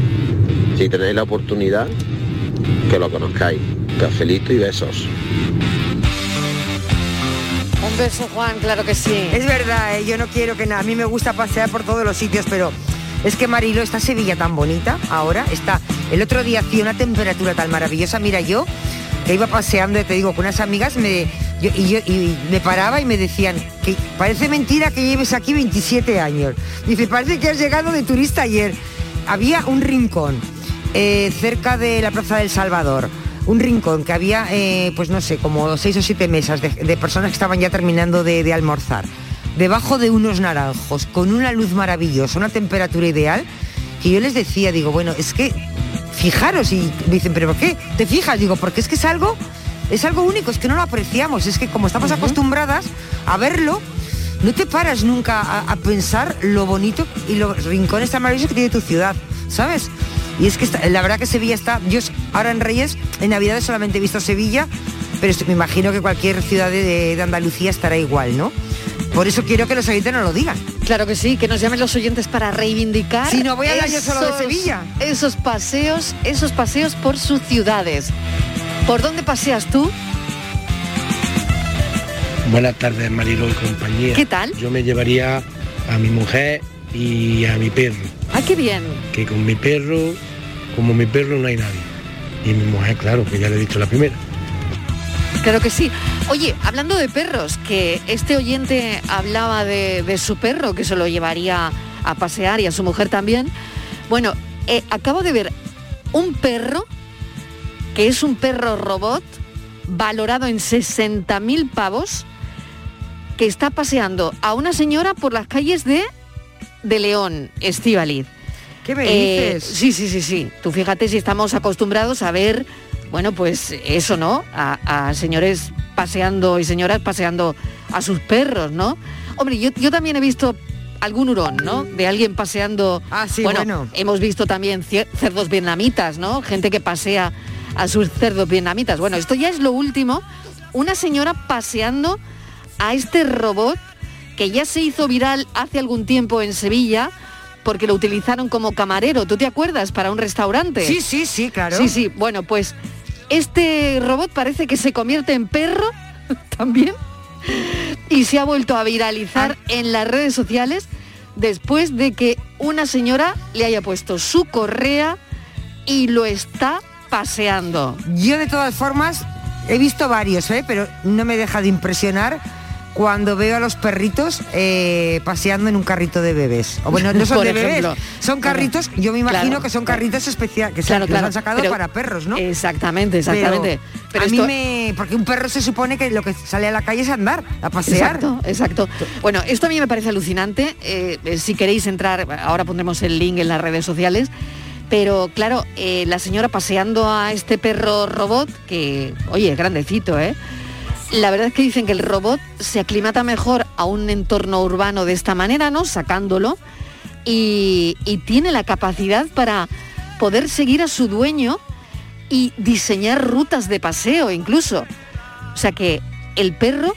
si tenéis la oportunidad, que lo conozcáis. Cafelito y besos. Un beso, Juan, claro que sí. Es verdad, ¿eh? yo no quiero que nada. A mí me gusta pasear por todos los sitios, pero es que Marilo, está Sevilla tan bonita ahora, está. El otro día hacía una temperatura tan maravillosa. Mira, yo que iba paseando, y te digo, con unas amigas me, yo- y, yo, y me paraba y me decían que parece mentira que lleves aquí 27 años. Dice, parece que has llegado de turista ayer. Había un rincón eh, cerca de la Plaza del Salvador. Un rincón que había, eh, pues no sé, como seis o siete mesas de, personas que estaban ya terminando de, de almorzar. Debajo de unos naranjos, con una luz maravillosa, una temperatura ideal, que yo les decía, digo, bueno, es que fijaros, y me dicen, pero ¿por qué? ¿Te fijas? Digo, porque es que es algo, es algo único, es que no lo apreciamos, es que como estamos acostumbradas a verlo, no te paras nunca a, a pensar lo bonito y los rincones tan maravillosos que tiene tu ciudad, ¿sabes? Y es que está- la verdad que Sevilla está, yo ahora en Reyes, en Navidades solamente he visto Sevilla, pero esto- me imagino que cualquier ciudad de, de Andalucía estará igual, ¿no? Por eso quiero que los oyentes nos lo digan. Claro que sí, que nos llamen los oyentes para reivindicar. Si no voy a hablar yo solo de Sevilla. Esos paseos, esos paseos por sus ciudades. ¿Por dónde paseas tú? Buenas tardes, Marilo y compañía. ¿Qué tal? Yo me llevaría a mi mujer y a mi perro, Ah, qué bien. que con mi perro, como mi perro no hay nadie. Y mi mujer, claro, que ya le he dicho la primera. Claro que sí. Oye, hablando de perros, que este oyente hablaba de, de su perro, que se lo llevaría a pasear y a su mujer también. Bueno, eh, acabo de ver un perro, que es un perro robot, valorado en 60.000 pavos, que está paseando a una señora por las calles de, de León, Estíbaliz. ¿Qué me Eh, dices? sí, sí, sí, sí. Tú fíjate si estamos acostumbrados a ver, bueno, pues eso, ¿no? A, a señores paseando y señoras paseando a sus perros, ¿no? Hombre, yo, yo también he visto algún hurón, ¿no? De alguien paseando. Ah, sí, bueno, bueno. hemos visto también cerdos vietnamitas, ¿no? Gente que pasea a sus cerdos vietnamitas. Bueno, esto ya es lo último. Una señora paseando a este robot que ya se hizo viral hace algún tiempo en Sevilla porque lo utilizaron como camarero, ¿tú te acuerdas? Para un restaurante. Sí, sí, sí, claro. Sí, sí, bueno, pues este robot parece que se convierte en perro también y se ha vuelto a viralizar en las redes sociales después de que una señora le haya puesto su correa y lo está paseando. Yo de todas formas he visto varios, ¿eh? pero no me deja de impresionar cuando veo a los perritos eh, paseando en un carrito de bebés. O bueno, no son Por de bebés, son carritos, yo me imagino Claro. que son carritos especiales, que, se- Claro, los han sacado pero- para perros, ¿no? Exactamente, exactamente. Pero, Pero a esto- mí me... Porque un perro se supone que lo que sale a la calle es andar, a pasear. Exacto, exacto. Bueno, esto a mí me parece alucinante. eh, eh, si queréis entrar, ahora pondremos el link en las redes sociales. Pero claro, eh, la señora paseando a este perro robot, que, oye, es grandecito, ¿eh? La verdad es que dicen que el robot se aclimata mejor a un entorno urbano de esta manera, ¿no? Sacándolo. Y, y tiene la capacidad para poder seguir a su dueño y diseñar rutas de paseo incluso. O sea que el perro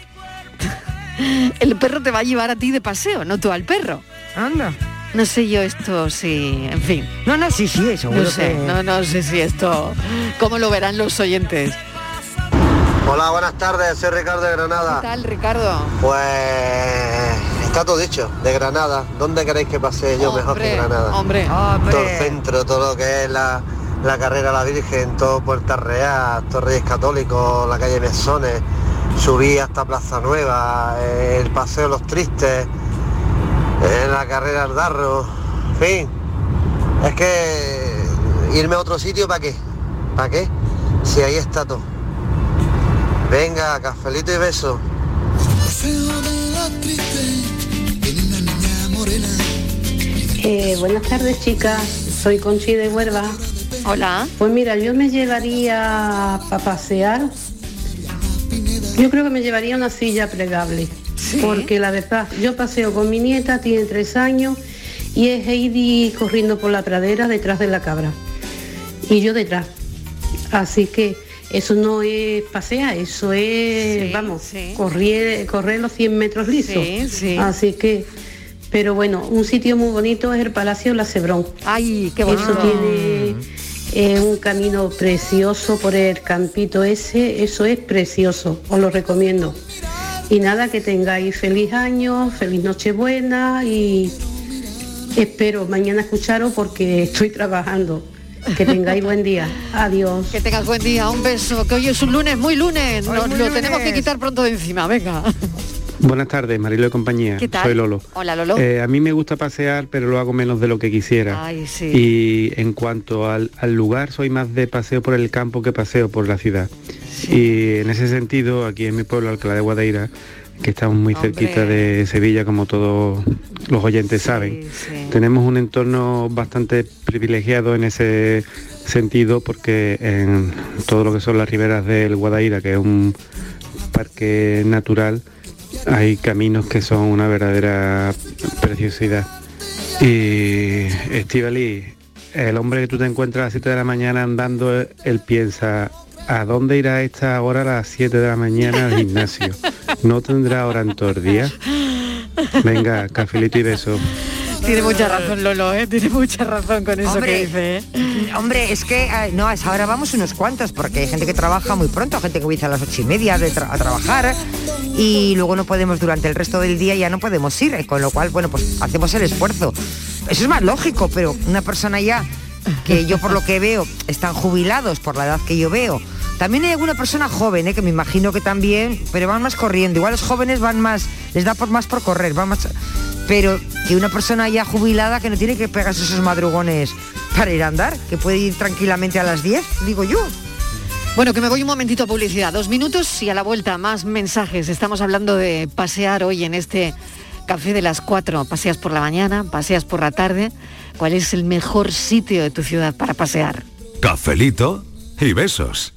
el perro te va a llevar a ti de paseo, no tú al perro. Anda. No sé yo esto, sí, en fin. No, no, sí, sí, seguro No sé, que- no, no sé si esto, cómo lo verán los oyentes. Hola, buenas tardes, soy Ricardo de Granada. ¿Qué tal, Ricardo? Pues está todo dicho, de Granada. ¿Dónde queréis que pase yo mejor que Hombre, Granada? hombre. Todo el centro, todo lo que es la, la carrera a la Virgen, todo Puerta Real, todo Reyes Católicos, la calle Mesones, subí hasta Plaza Nueva, eh, el Paseo de los Tristes, eh, la carrera al Darro, en fin. Es que irme a otro sitio, ¿para qué? ¿Para qué? Si ahí está todo. Venga, cafelito y beso. Eh, buenas tardes, chicas. Soy Conchi de Huelva. Hola. Pues mira, yo me llevaría para pasear. Yo creo que me llevaría una silla plegable. Porque la verdad, yo paseo con mi nieta, tiene tres años, y es Heidi corriendo por la pradera detrás de la cabra. Y yo detrás. Así que eso no es pasear, eso es, vamos, correr, correr los 100 metros lisos. Sí, sí. Así que, pero bueno, un sitio muy bonito es el Palacio La Cebrón. Ay, qué Eso bonito. tiene eh, un camino precioso por el campito ese, eso es precioso, os lo recomiendo. Y nada, que tengáis feliz año, feliz Nochebuena y espero mañana escucharos porque estoy trabajando. Que tengáis buen día. Adiós. Que tengas buen día, un beso, que hoy es un lunes, muy lunes, nos muy lo tenemos que quitar pronto de encima, venga. Buenas tardes, Marilo de compañía. ¿Qué tal? Soy Lolo. Hola, Lolo. Eh, a mí me gusta pasear, pero lo hago menos de lo que quisiera. Ay, sí. Y en cuanto al, al lugar, soy más de paseo por el campo que paseo por la ciudad. Y en ese sentido, aquí en mi pueblo, Alcalá de Guadaira, que estamos muy cerquita de Sevilla, como todos los oyentes saben, tenemos un entorno bastante privilegiado en ese sentido, porque en todo lo que son las riberas del Guadaira, que es un parque natural, hay caminos que son una verdadera preciosidad. Y Estivali, el hombre que tú te encuentras a las 7 de la mañana andando, él piensa, ¿a dónde irá esta hora a las 7 de la mañana al gimnasio? ¿No tendrá hora en todo el día? Venga, cafelito y beso. Tiene mucha razón Lolo, ¿eh? tiene mucha razón con eso Hombre, que dice. ¿eh? Hombre, es que eh, no, a esa hora vamos unos cuantos, porque hay gente que trabaja muy pronto, gente que empieza a las ocho y media de tra- a trabajar y luego no podemos durante el resto del día ya no podemos ir, eh, con lo cual, bueno, pues hacemos el esfuerzo. Eso es más lógico, pero una persona ya que yo por lo que veo están jubilados por la edad que yo veo. También hay alguna persona joven, eh, que me imagino que también, pero van más corriendo. Igual los jóvenes van más, les da por más por correr, van más pero que una persona ya jubilada que no tiene que pegarse esos madrugones para ir a andar, que puede ir tranquilamente a las 10, digo yo. Bueno, que me voy un momentito a publicidad, dos minutos y a la vuelta más mensajes. Estamos hablando de pasear hoy en este café de las cuatro. Paseas por la mañana, paseas por la tarde. ¿Cuál es el mejor sitio de tu ciudad para pasear? Cafelito y besos.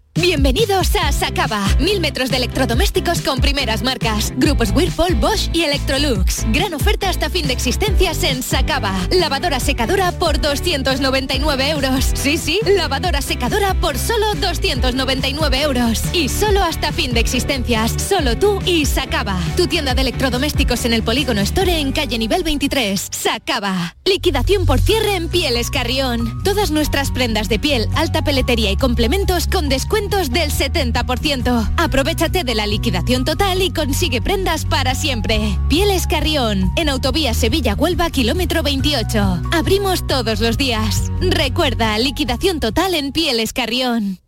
Bienvenidos a Sacaba. Mil metros de electrodomésticos con primeras marcas. Grupos Whirlpool, Bosch y Electrolux. Gran oferta hasta fin de existencias en Sacaba. Lavadora secadora por 299 euros. Sí, sí, lavadora secadora por solo 299 euros. Y solo hasta fin de existencias. Solo tú y Sacaba. Tu tienda de electrodomésticos en el Polígono Store en calle nivel 23. Sacaba. Liquidación por cierre en Pieles Carrión. Todas nuestras prendas de piel, alta peletería y complementos con del 70%. Aprovechate de la liquidación total y consigue prendas para siempre. Pieles Carrión, en Autovía Sevilla-Huelva, kilómetro 28. Abrimos todos los días. Recuerda, liquidación total en Pieles Carrión.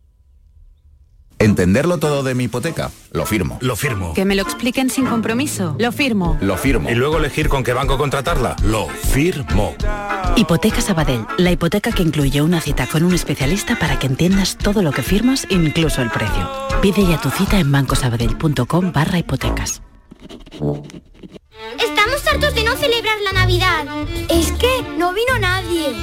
¿Entenderlo todo de mi hipoteca? Lo firmo. Lo firmo. Que me lo expliquen sin compromiso. Lo firmo. Lo firmo. Y luego elegir con qué banco contratarla. Lo firmo. Hipoteca Sabadell, la hipoteca que incluye una cita con un especialista para que entiendas todo lo que firmas, incluso el precio. Pide ya tu cita en bancosabadell.com barra hipotecas. Estamos hartos de no celebrar la Navidad. Es que no vino nadie.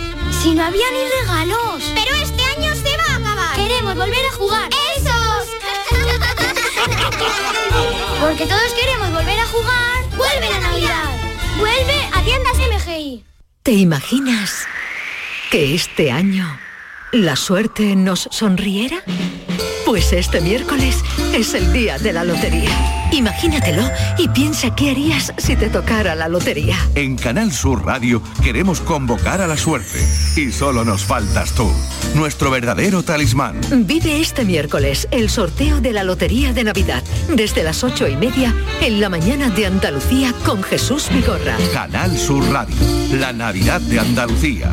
Si no había ni regalos. Pero este año se va a acabar. Queremos volver a jugar. Porque todos queremos volver a jugar. ¡Vuelve la Navidad! ¡Vuelve a tiendas MGI! ¿Te imaginas que este año la suerte nos sonriera? Pues este miércoles es el día de la lotería. Imagínatelo y piensa qué harías si te tocara la lotería. En Canal Sur Radio queremos convocar a la suerte. Y solo nos faltas tú, nuestro verdadero talismán. Vive este miércoles el sorteo de la Lotería de Navidad desde las ocho y media en la mañana de Andalucía con Jesús Vigorra. Canal Sur Radio, la Navidad de Andalucía,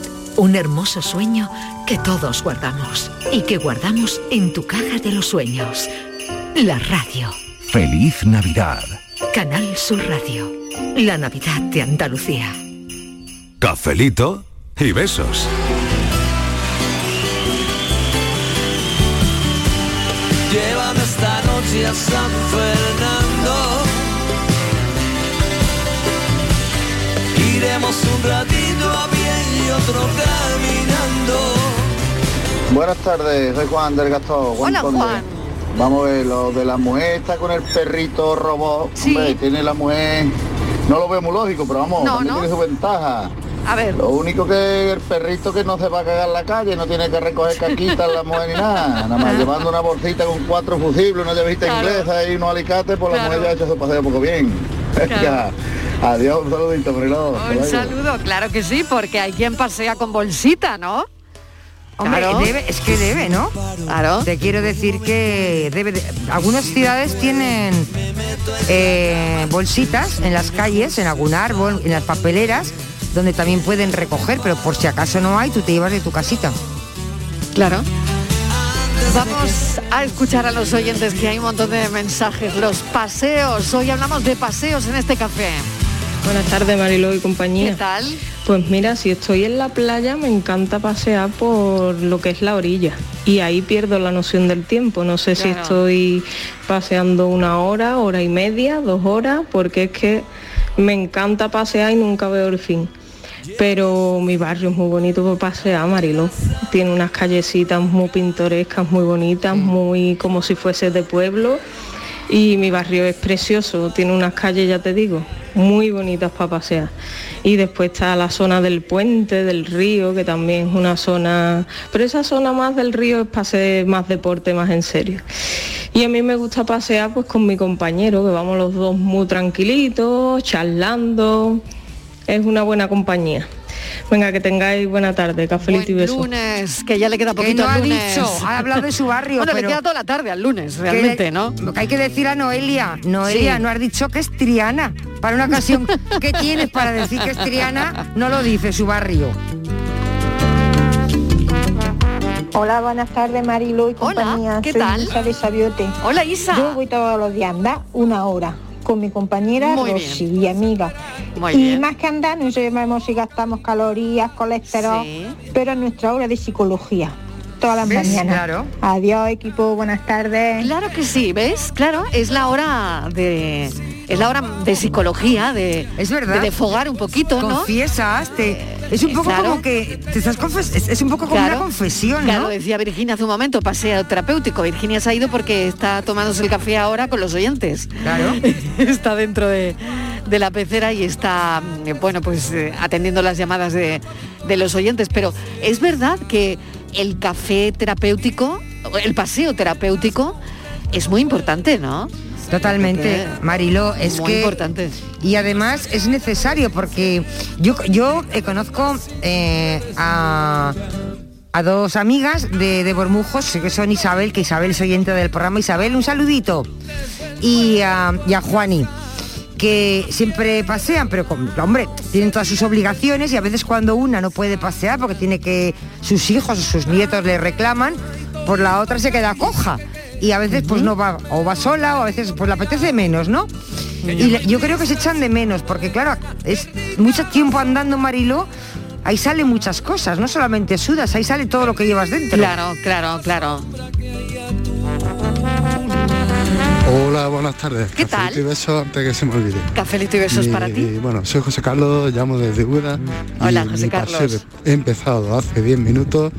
Un hermoso sueño que todos guardamos y que guardamos en tu caja de los sueños. La radio. Feliz Navidad. Canal Sur Radio. La Navidad de Andalucía. Cafelito y besos. Llévame esta noche a San Fernando. Iremos un y otro caminando. Buenas tardes, soy Juan del Gastón. Hola, Conde. Juan. Vamos a ver, lo de la mujer está con el perrito robot. Hombre, tiene la mujer. No lo veo muy lógico, pero vamos, No, también ¿no? tiene su ventaja. A ver. Lo único que el perrito que no se va a cagar en la calle, no tiene que recoger caquitas la mujer ni nada. Nada más llevando una bolsita con cuatro fusibles, una llavita Claro. inglesa y unos alicates, pues Claro. la mujer ya ha hecho su paseo poco bien. Venga, adiós, un saludito, Mariló. Un saludo, claro que sí, porque hay quien pasea con bolsita, ¿no? Hombre, Claro. debe, es que debe, ¿no? Claro. Te quiero decir que debe de- algunas ciudades tienen eh, bolsitas en las calles, en algún árbol, en las papeleras, donde también pueden recoger, pero por si acaso no hay, tú te llevas de tu casita. Claro. Vamos a escuchar a los oyentes que hay un montón de mensajes. Los paseos. Hoy hablamos de paseos en este café. Buenas tardes, Mariló y compañía. ¿Qué tal? Pues mira, si estoy en la playa me encanta pasear por lo que es la orilla y ahí pierdo la noción del tiempo. No sé si estoy paseando una hora, hora y media, dos horas, porque es que me encanta pasear y nunca veo el fin. Pero mi barrio es muy bonito para pasear, Mariló. Tiene unas callecitas muy pintorescas, muy bonitas, muy como si fuese de pueblo. Y mi barrio es precioso, tiene unas calles, ya te digo, muy bonitas para pasear. Y después está la zona del puente, del río, que también es una zona, pero esa zona más del río es para hacer más deporte, más en serio. Y a mí me gusta pasear pues con mi compañero, que vamos los dos muy tranquilitos, charlando. Es una buena compañía. Venga, que tengáis buena tarde, cafelito y besos. Lunes, que ya le queda Que poquito no al ha lunes. dicho, ha hablado de su barrio, Bueno, pero- le queda toda la tarde al lunes, realmente, Que- ¿no? Lo que hay que decir a Noelia, Noelia, Sí. no has dicho que es Triana. Para una ocasión que tienes para decir que es Triana, no lo dice su barrio. Hola, buenas tardes Marilu y compañía. ¿qué Soy tal? Isa de Sabiote. Hola Isa. Yo voy todos los días a andar una hora con mi compañera Muy Rosy y amiga. Muy y bien. más que andar, no sabemos si gastamos calorías, colesterol, pero es nuestra hora de psicología. Todas las ¿Ves? mañanas. Claro. Adiós equipo, buenas tardes. Claro que sí, ¿ves? Claro, es la hora de es la hora de psicología, de Es verdad. de desfogar un poquito, ¿no? Confiesas, te, es un poco claro. como que te estás confes- es, es un poco como Claro, una confesión, Claro, ¿no? decía Virginia hace un momento, paseo terapéutico. Virginia se ha ido porque está tomándose el café ahora con los oyentes. Claro. está dentro de, de la pecera y está, bueno, pues eh, atendiendo las llamadas de, de los oyentes. Pero es verdad que el café terapéutico, el paseo terapéutico, es muy importante, ¿no? Totalmente, Porque- Mariló, es muy que importante. y además es necesario porque yo yo eh, conozco eh, a a dos amigas de, de Bormujos, que son Isabel, que Isabel es oyente del programa. Isabel, un saludito. Y a, y a Juani, que siempre pasean, pero con- hombre, tienen todas sus obligaciones y a veces cuando una no puede pasear porque tiene que sus hijos o sus nietos le reclaman, pues la otra se queda coja. Y a veces pues no va, o va sola, o a veces pues le apetece menos, ¿no? Y yo creo que se echan de menos, porque claro, es mucho tiempo andando Mariló, ahí salen muchas cosas, no solamente sudas, ahí sale todo lo que llevas dentro. Claro, claro, claro. Hola, buenas tardes. ¿Qué Cafelito tal? y besos antes que se me olvide. Cafelito y besos Mi- para ti. Bueno, soy José Carlos, llamo desde Úbeda. Hola, y José mi Carlos. paseo He empezado hace 10 minutos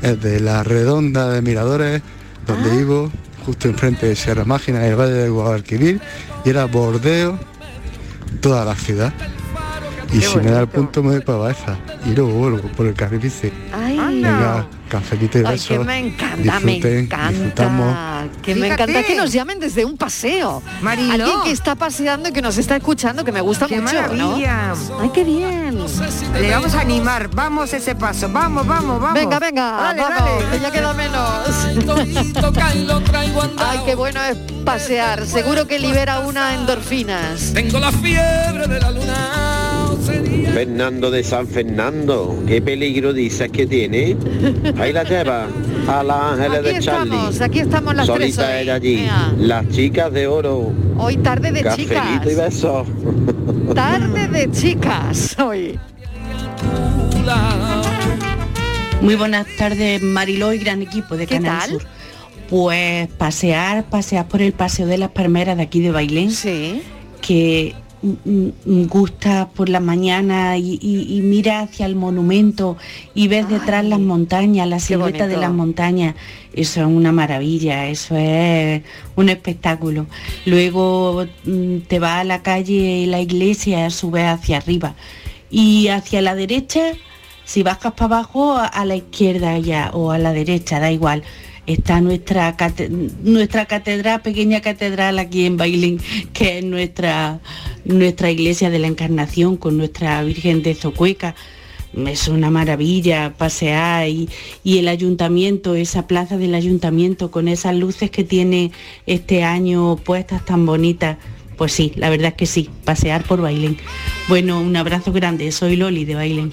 desde la redonda de Miradores, donde Ah. vivo, justo enfrente de Sierra Mágina, el Valle del Guadalquivir, y era bordeo toda la ciudad. Y Qué si me da el punto me voy para Baeza. Y luego vuelvo por el Carripice. Ay, Venga, cafelito y Ay, besos. que me encanta, me encanta. disfrutamos. Que me Fíjate. encanta que nos llamen desde un paseo. Mariló. Alguien que está paseando y que nos está escuchando, que me gusta ¡Qué mucho, maravilla! ¿no? Ay, qué bien. Le vamos a animar, vamos ese paso, vamos, vamos, vamos. Venga, venga, Dale, vamos, dale. que ya queda menos. Ay, qué bueno es pasear. Seguro que libera una endorfinas. Tengo la fiebre de la luna. Fernando de San Fernando, ¿qué peligro dices que tiene? Ahí la lleva a la Ángeles Aquí de Charlie. estamos, aquí estamos las tres Solita hoy. ella allí, Ea. las chicas de oro. Hoy tarde de Cafelito y chicas. besos. Tarde de chicas hoy. Muy buenas tardes, Mariló y gran equipo de ¿Qué Canal tal? Sur. Pues pasear, pasear por el Paseo de las Palmeras de aquí de Bailén. Que mm, mm, gusta por la mañana y, y- y mira hacia el monumento y ves detrás las montañas, la silueta de las montañas. Eso es una maravilla, eso es un espectáculo. Luego mm, te vas a la calle y la iglesia, subes hacia arriba. Y hacia la derecha si bajas para abajo, a la izquierda ya o a la derecha, da igual. Está nuestra, nuestra catedral, pequeña catedral aquí en Bailén, que es nuestra, nuestra iglesia de la Encarnación con nuestra Virgen de Zocueca. Es una maravilla pasear y, y el ayuntamiento, esa plaza del ayuntamiento con esas luces que tiene este año puestas tan bonitas. Pues sí, la verdad es que sí, pasear por Bailén. Bueno, un abrazo grande, soy Loli de Bailén.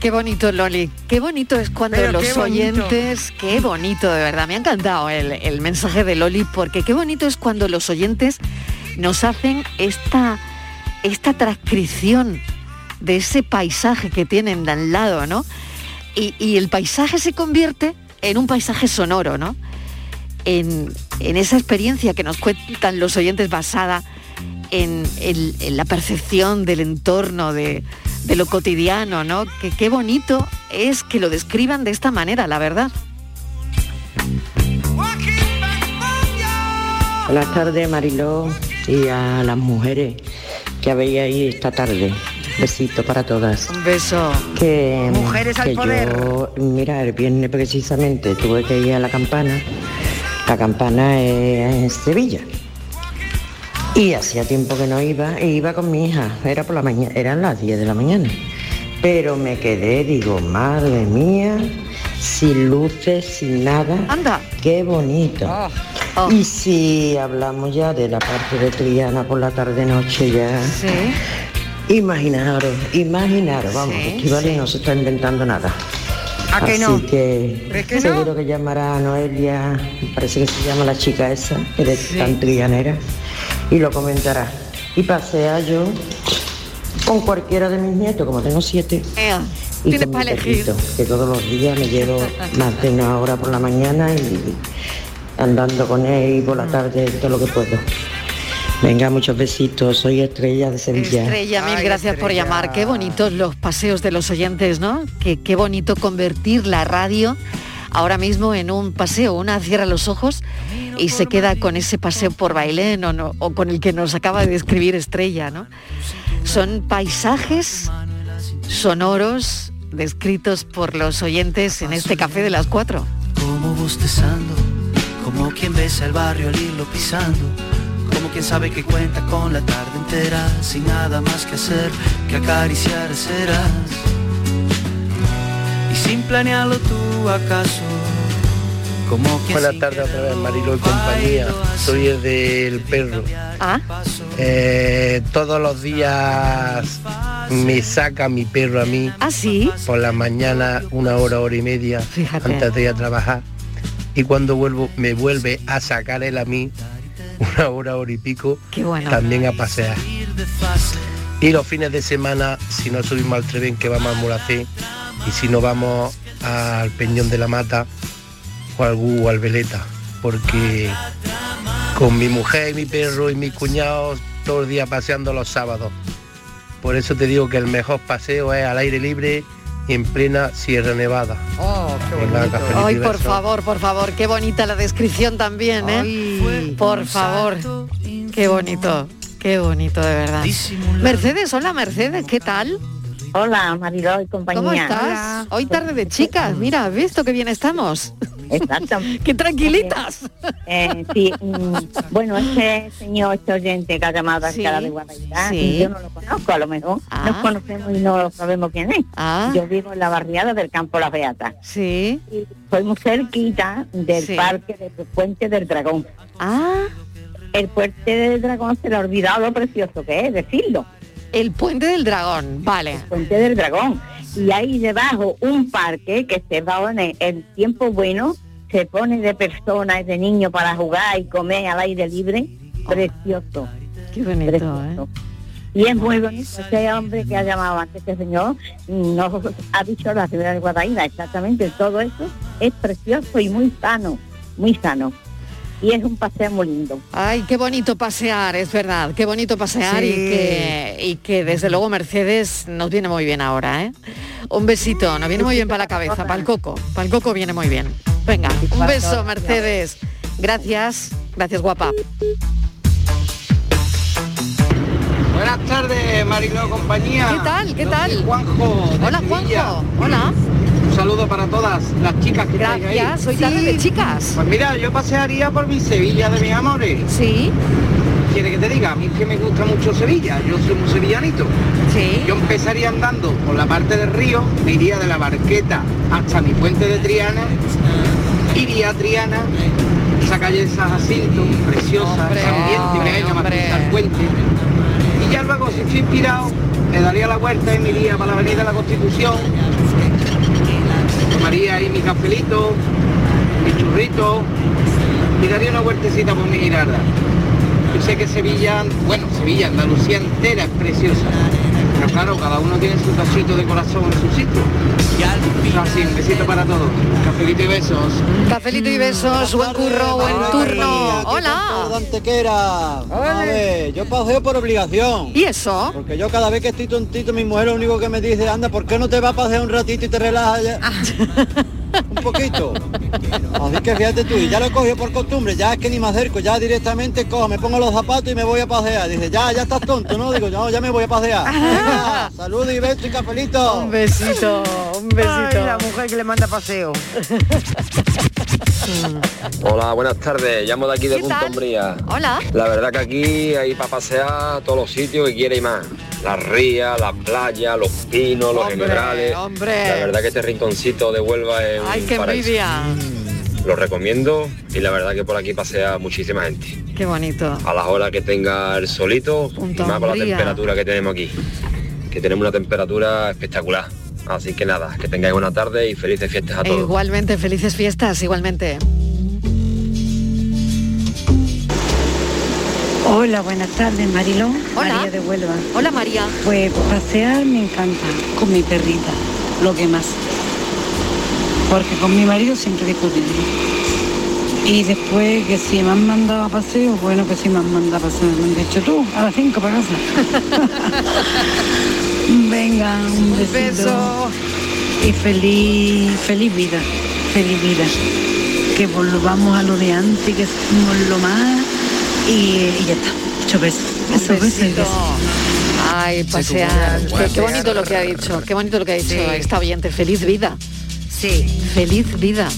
Qué bonito, Loli. Qué bonito es cuando Pero los qué bonito. oyentes, qué bonito, de verdad. Me ha encantado el, el mensaje de Loli, porque qué bonito es cuando los oyentes nos hacen esta, esta transcripción de ese paisaje que tienen de al lado, ¿no? Y, y el paisaje se convierte en un paisaje sonoro, ¿no? En, en esa experiencia que nos cuentan los oyentes basada en, en la percepción del entorno, de, de lo cotidiano, ¿no? Que qué bonito es que lo describan de esta manera, la verdad. Buenas tardes, Mariló, y a las mujeres que habéis ahí esta tarde. Besito para todas. Un beso. Que, Mujeres al poder. yo, mira, el viernes precisamente tuve que ir a la campana. La campana es en Sevilla. Y hacía tiempo que no iba, e iba con mi hija, era por la mañana, eran las 10 de la mañana. Pero me quedé, digo, madre mía, sin luces, sin nada. Anda. Qué bonito. Y si hablamos ya de la parte de Triana por la tarde-noche ya. Imaginaros, imaginaros, vamos, Sí, Estivali no se está inventando nada. ¿A que Así no? que ¿Crees que no? seguro que llamará a Noelia, parece que se llama la chica esa, que es tan trianera, y lo comentará. Y pasea yo con cualquiera de mis nietos, como tengo siete. Y tienes con mi para elegir. perrito, que todos los días me llevo más de una hora por la mañana y andando con él y por la tarde todo lo que puedo. Venga, muchos besitos. Soy Estrella de Sevilla. Estrella, mil gracias por llamar. Qué bonitos los paseos de los oyentes, ¿no? Qué, qué bonito convertir la radio ahora mismo en un paseo. Una cierra los ojos y se queda con ese paseo por Bailén o, con el que nos acaba de describir Estrella, ¿no? Son paisajes sonoros descritos por los oyentes en este café de las cuatro. como como quien besa el barrio al irlo pisando, como quien sabe que cuenta con la tarde entera, sin nada más que hacer que acariciar. Y sin planearlo tú acaso, como quien Buenas tardes otra vez, Marilo y compañía. Soy el del perro. Ah, Eh, todos los días me saca mi perro a mí. ¿Ah, sí? Por la mañana, una hora, hora y media, antes de ir a trabajar. Y cuando vuelvo, me vuelve a sacar él a mí, una hora, hora y pico, Qué bueno. también a pasear. Y los fines de semana, si no subimos al Treven, que vamos a Mulacé, y si no vamos al Peñón de la Mata, o al Gu o al Veleta, porque con mi mujer y mi perro y mi cuñado todo el día paseando los sábados. Por eso te digo que el mejor paseo es al aire libre y en plena Sierra Nevada. Oh, Ay, por favor, por favor, qué bonita la descripción también, ¿eh? Por favor, qué bonito, qué bonito de verdad. Mercedes, hola Mercedes, ¿qué tal? Hola, Mariló y compañía. ¿Cómo estás? Hoy tarde de chicas, mira, ¿has visto qué bien estamos? Exacto. ¡Qué tranquilitas! Eh, sí, mm, bueno, este señor, este oyente que ha llamado a Sí, cara de Guadalajara, sí. yo no lo conozco, a lo mejor Ah. nos conocemos y no sabemos quién es. Ah. Yo vivo en la barriada del Campo Las Beatas. Sí. Y soy muy cerquita del Sí. parque del Puente del Dragón. Ah. El Puente del Dragón se le ha olvidado lo precioso que es, decirlo. El Puente del Dragón, vale. Puente del Dragón. Y ahí debajo un parque que se va en el tiempo bueno, se pone de personas y de niños para jugar y comer al aire libre. Precioso. Qué bonito, Precioso. Y es muy bonito. Ese hombre que ha llamado antes, este señor, no ha dicho la ciudad de Guadaira, exactamente. Todo eso es precioso y muy sano, muy sano. Y es un paseo muy lindo. Ay, qué bonito pasear, es verdad, qué bonito pasear y, que, y que desde luego Mercedes nos viene muy bien ahora, ¿eh? Un besito, nos viene muy bien para la cabeza, para el coco, para el coco viene muy bien. Venga, un beso Mercedes. Gracias, gracias guapa. Buenas tardes, Mariló compañía. ¿Qué tal? ¿Qué tal? Juanjo. Hola Sevilla. Juanjo, hola. Un saludo para todas las chicas que estáis ahí. Gracias, hoy tarde de chicas. Pues mira, yo pasearía por mi Sevilla de mis amores. Sí. ¿Quiere que te diga? A mí es que me gusta mucho Sevilla, yo soy un sevillanito. Sí. Yo empezaría andando por la parte del río, me iría de la barqueta hasta mi puente de Triana, iría a Triana, esa calle de San Jacinto, preciosa, ese ambiente que más el puente. Y ya luego, si estoy inspirado, me daría la vuelta y me iría para la avenida de la Constitución, tomaría ahí mi cafelito, mi churrito, y daría una vueltecita por mi girarda. Yo sé que Sevilla, bueno, Sevilla, Andalucía entera es preciosa. Pero claro, cada uno tiene su tachito de corazón en su sitio. Así, un besito para todos. Cafelito y besos. Cafelito y besos, buen curro, buen turno. Hola. Antequera. A ver, yo paseo por obligación. ¿Y eso? Porque yo cada vez que estoy tontito, mi mujer lo único que me dice, anda, ¿por qué no te vas a pasear un ratito y te relajas ya? un poquito. Así que fíjate tú, y ya lo he cogido por costumbre, ya es que ni me acerco, ya directamente cojo, me pongo los zapatos y me voy a pasear. Dice, ya, ya estás tonto, ¿no? Digo, no, ya me voy a pasear. Venga, saludos y besos y cafelito. Un besito, un Ay, la mujer que le manda paseo. Hola, buenas tardes. Llamo de aquí de ¿Qué Punta? Umbría. Hola. La verdad que aquí hay para pasear todos los sitios que quiere y más. Las rías, las playas, los pinos, los generales. hombre. La verdad que este rinconcito de Huelva es Ay, un qué paraíso. envidia. Lo recomiendo y la verdad que por aquí pasea muchísima gente. Qué bonito. A las horas que tenga el solito Punta y más con la Umbría. temperatura que tenemos aquí. Que tenemos una temperatura espectacular. Así que nada, que tengáis buena tarde y felices fiestas a todos. Igualmente, felices fiestas, igualmente. Hola, buenas tardes, Marilón. Hola. María de Huelva. Hola María. Pues pasear me encanta, con mi perrita, lo que más. Porque con mi marido siempre discutimos. Y después que si me han mandado a paseo, bueno que si me han mandado a paseo, me han dicho tú, a las 5 para casa. Venga, un besito. beso. Y feliz, feliz vida, feliz vida. Que volvamos a lo de antes, que somos lo más y, y ya está. Muchos besos. Besos, besos. Ay, pasear. Qué, qué bonito lo que ha dicho, qué bonito lo que ha dicho Sí. esta oyente. Feliz vida. Sí. Feliz vida.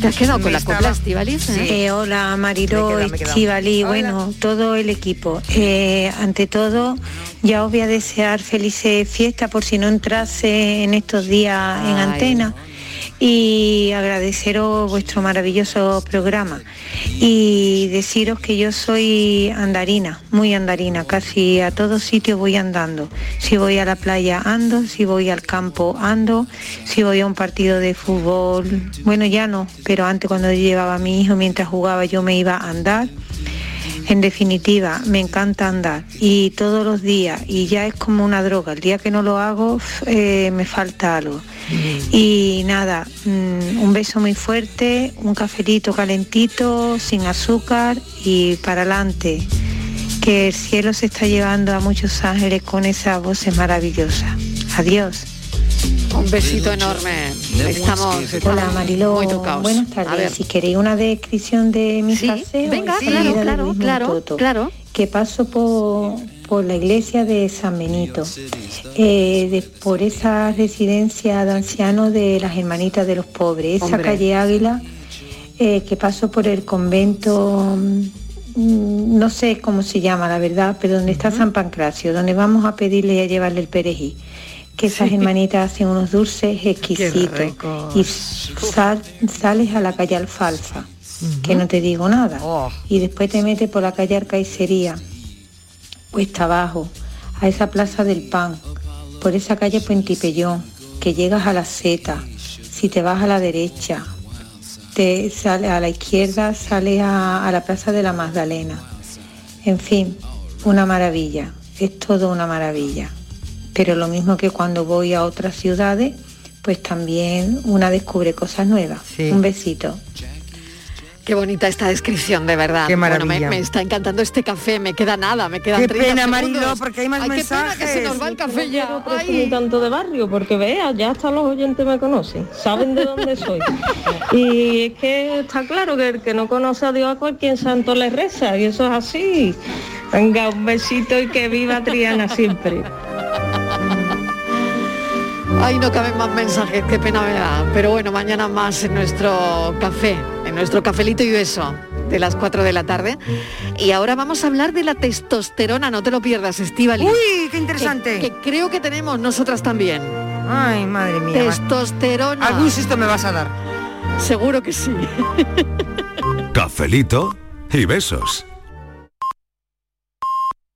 ¿Te has quedado con la estaba- copla Estivalis? Eh, hola Mariló. Estivali, bueno, todo el equipo. Eh, ante todo, ya os voy a desear felices fiestas por si no entrase en estos días en Ay. antena y agradeceros vuestro maravilloso programa. Y deciros que yo soy andarina, muy andarina, casi a todos sitios voy andando. Si voy a la playa ando, si voy al campo ando, si voy a un partido de fútbol, bueno ya no, pero antes cuando llevaba a mi hijo mientras jugaba yo me iba a andar. En definitiva, me encanta andar y todos los días y ya es como una droga. El día que no lo hago eh, me falta algo. Y nada, mm, un beso muy fuerte, un cafelito calentito, sin azúcar y para adelante. Que el cielo se está llevando a muchos ángeles con esas voces maravillosas. Adiós. Un besito enorme. Estamos, Hola Mariló, muy tocados. buenas A ver. tardes. Si queréis una descripción de mi Sí, paseo, venga, claro, claro, claro, claro. Que paso por, por la iglesia de San Benito, eh, de- por esa residencia de ancianos de las hermanitas de los pobres, esa Hombre. calle Águila, eh, que paso por el convento, mm, no sé cómo se llama la verdad, pero donde está San Pancracio, donde vamos a pedirle y a llevarle el perejil. Que esas hermanitas hacen unos dulces exquisitos y sal- sales a la calle Alfalfa, que no te digo nada, y después te metes por la calle Arcaicería, cuesta abajo, a esa plaza del pan, por esa calle Puentipellón, que llegas a la Z, si te vas a la derecha, te sale a la izquierda, sale a, a la plaza de la Magdalena. En fin, una maravilla, es todo una maravilla. Pero lo mismo que cuando voy a otras ciudades, pues también una descubre cosas nuevas. Un besito. Qué bonita esta descripción, de verdad. Qué Bueno, me, maravilla. me está encantando este café, me queda nada, me quedan Qué 30 pena, segundos. Porque hay más Ay, qué pena que se nos va el café ya. Ay. tanto de barrio, porque vea, ya hasta los oyentes me conocen, saben de dónde soy. Y es que está claro que el que no conoce a Dios a cualquier santo le reza, y eso es así. Venga, un besito y que viva Triana siempre. Ay, no caben más mensajes, qué pena me da. Pero bueno, mañana más en nuestro café, en nuestro cafelito y beso de las 4 de la tarde. Y ahora vamos a hablar de la testosterona, no te lo pierdas, Estivali. Uy, qué interesante. Que, que creo que tenemos nosotras también. Ay, madre mía. Testosterona. Algún susto me vas a dar. Seguro que sí. Cafelito y besos.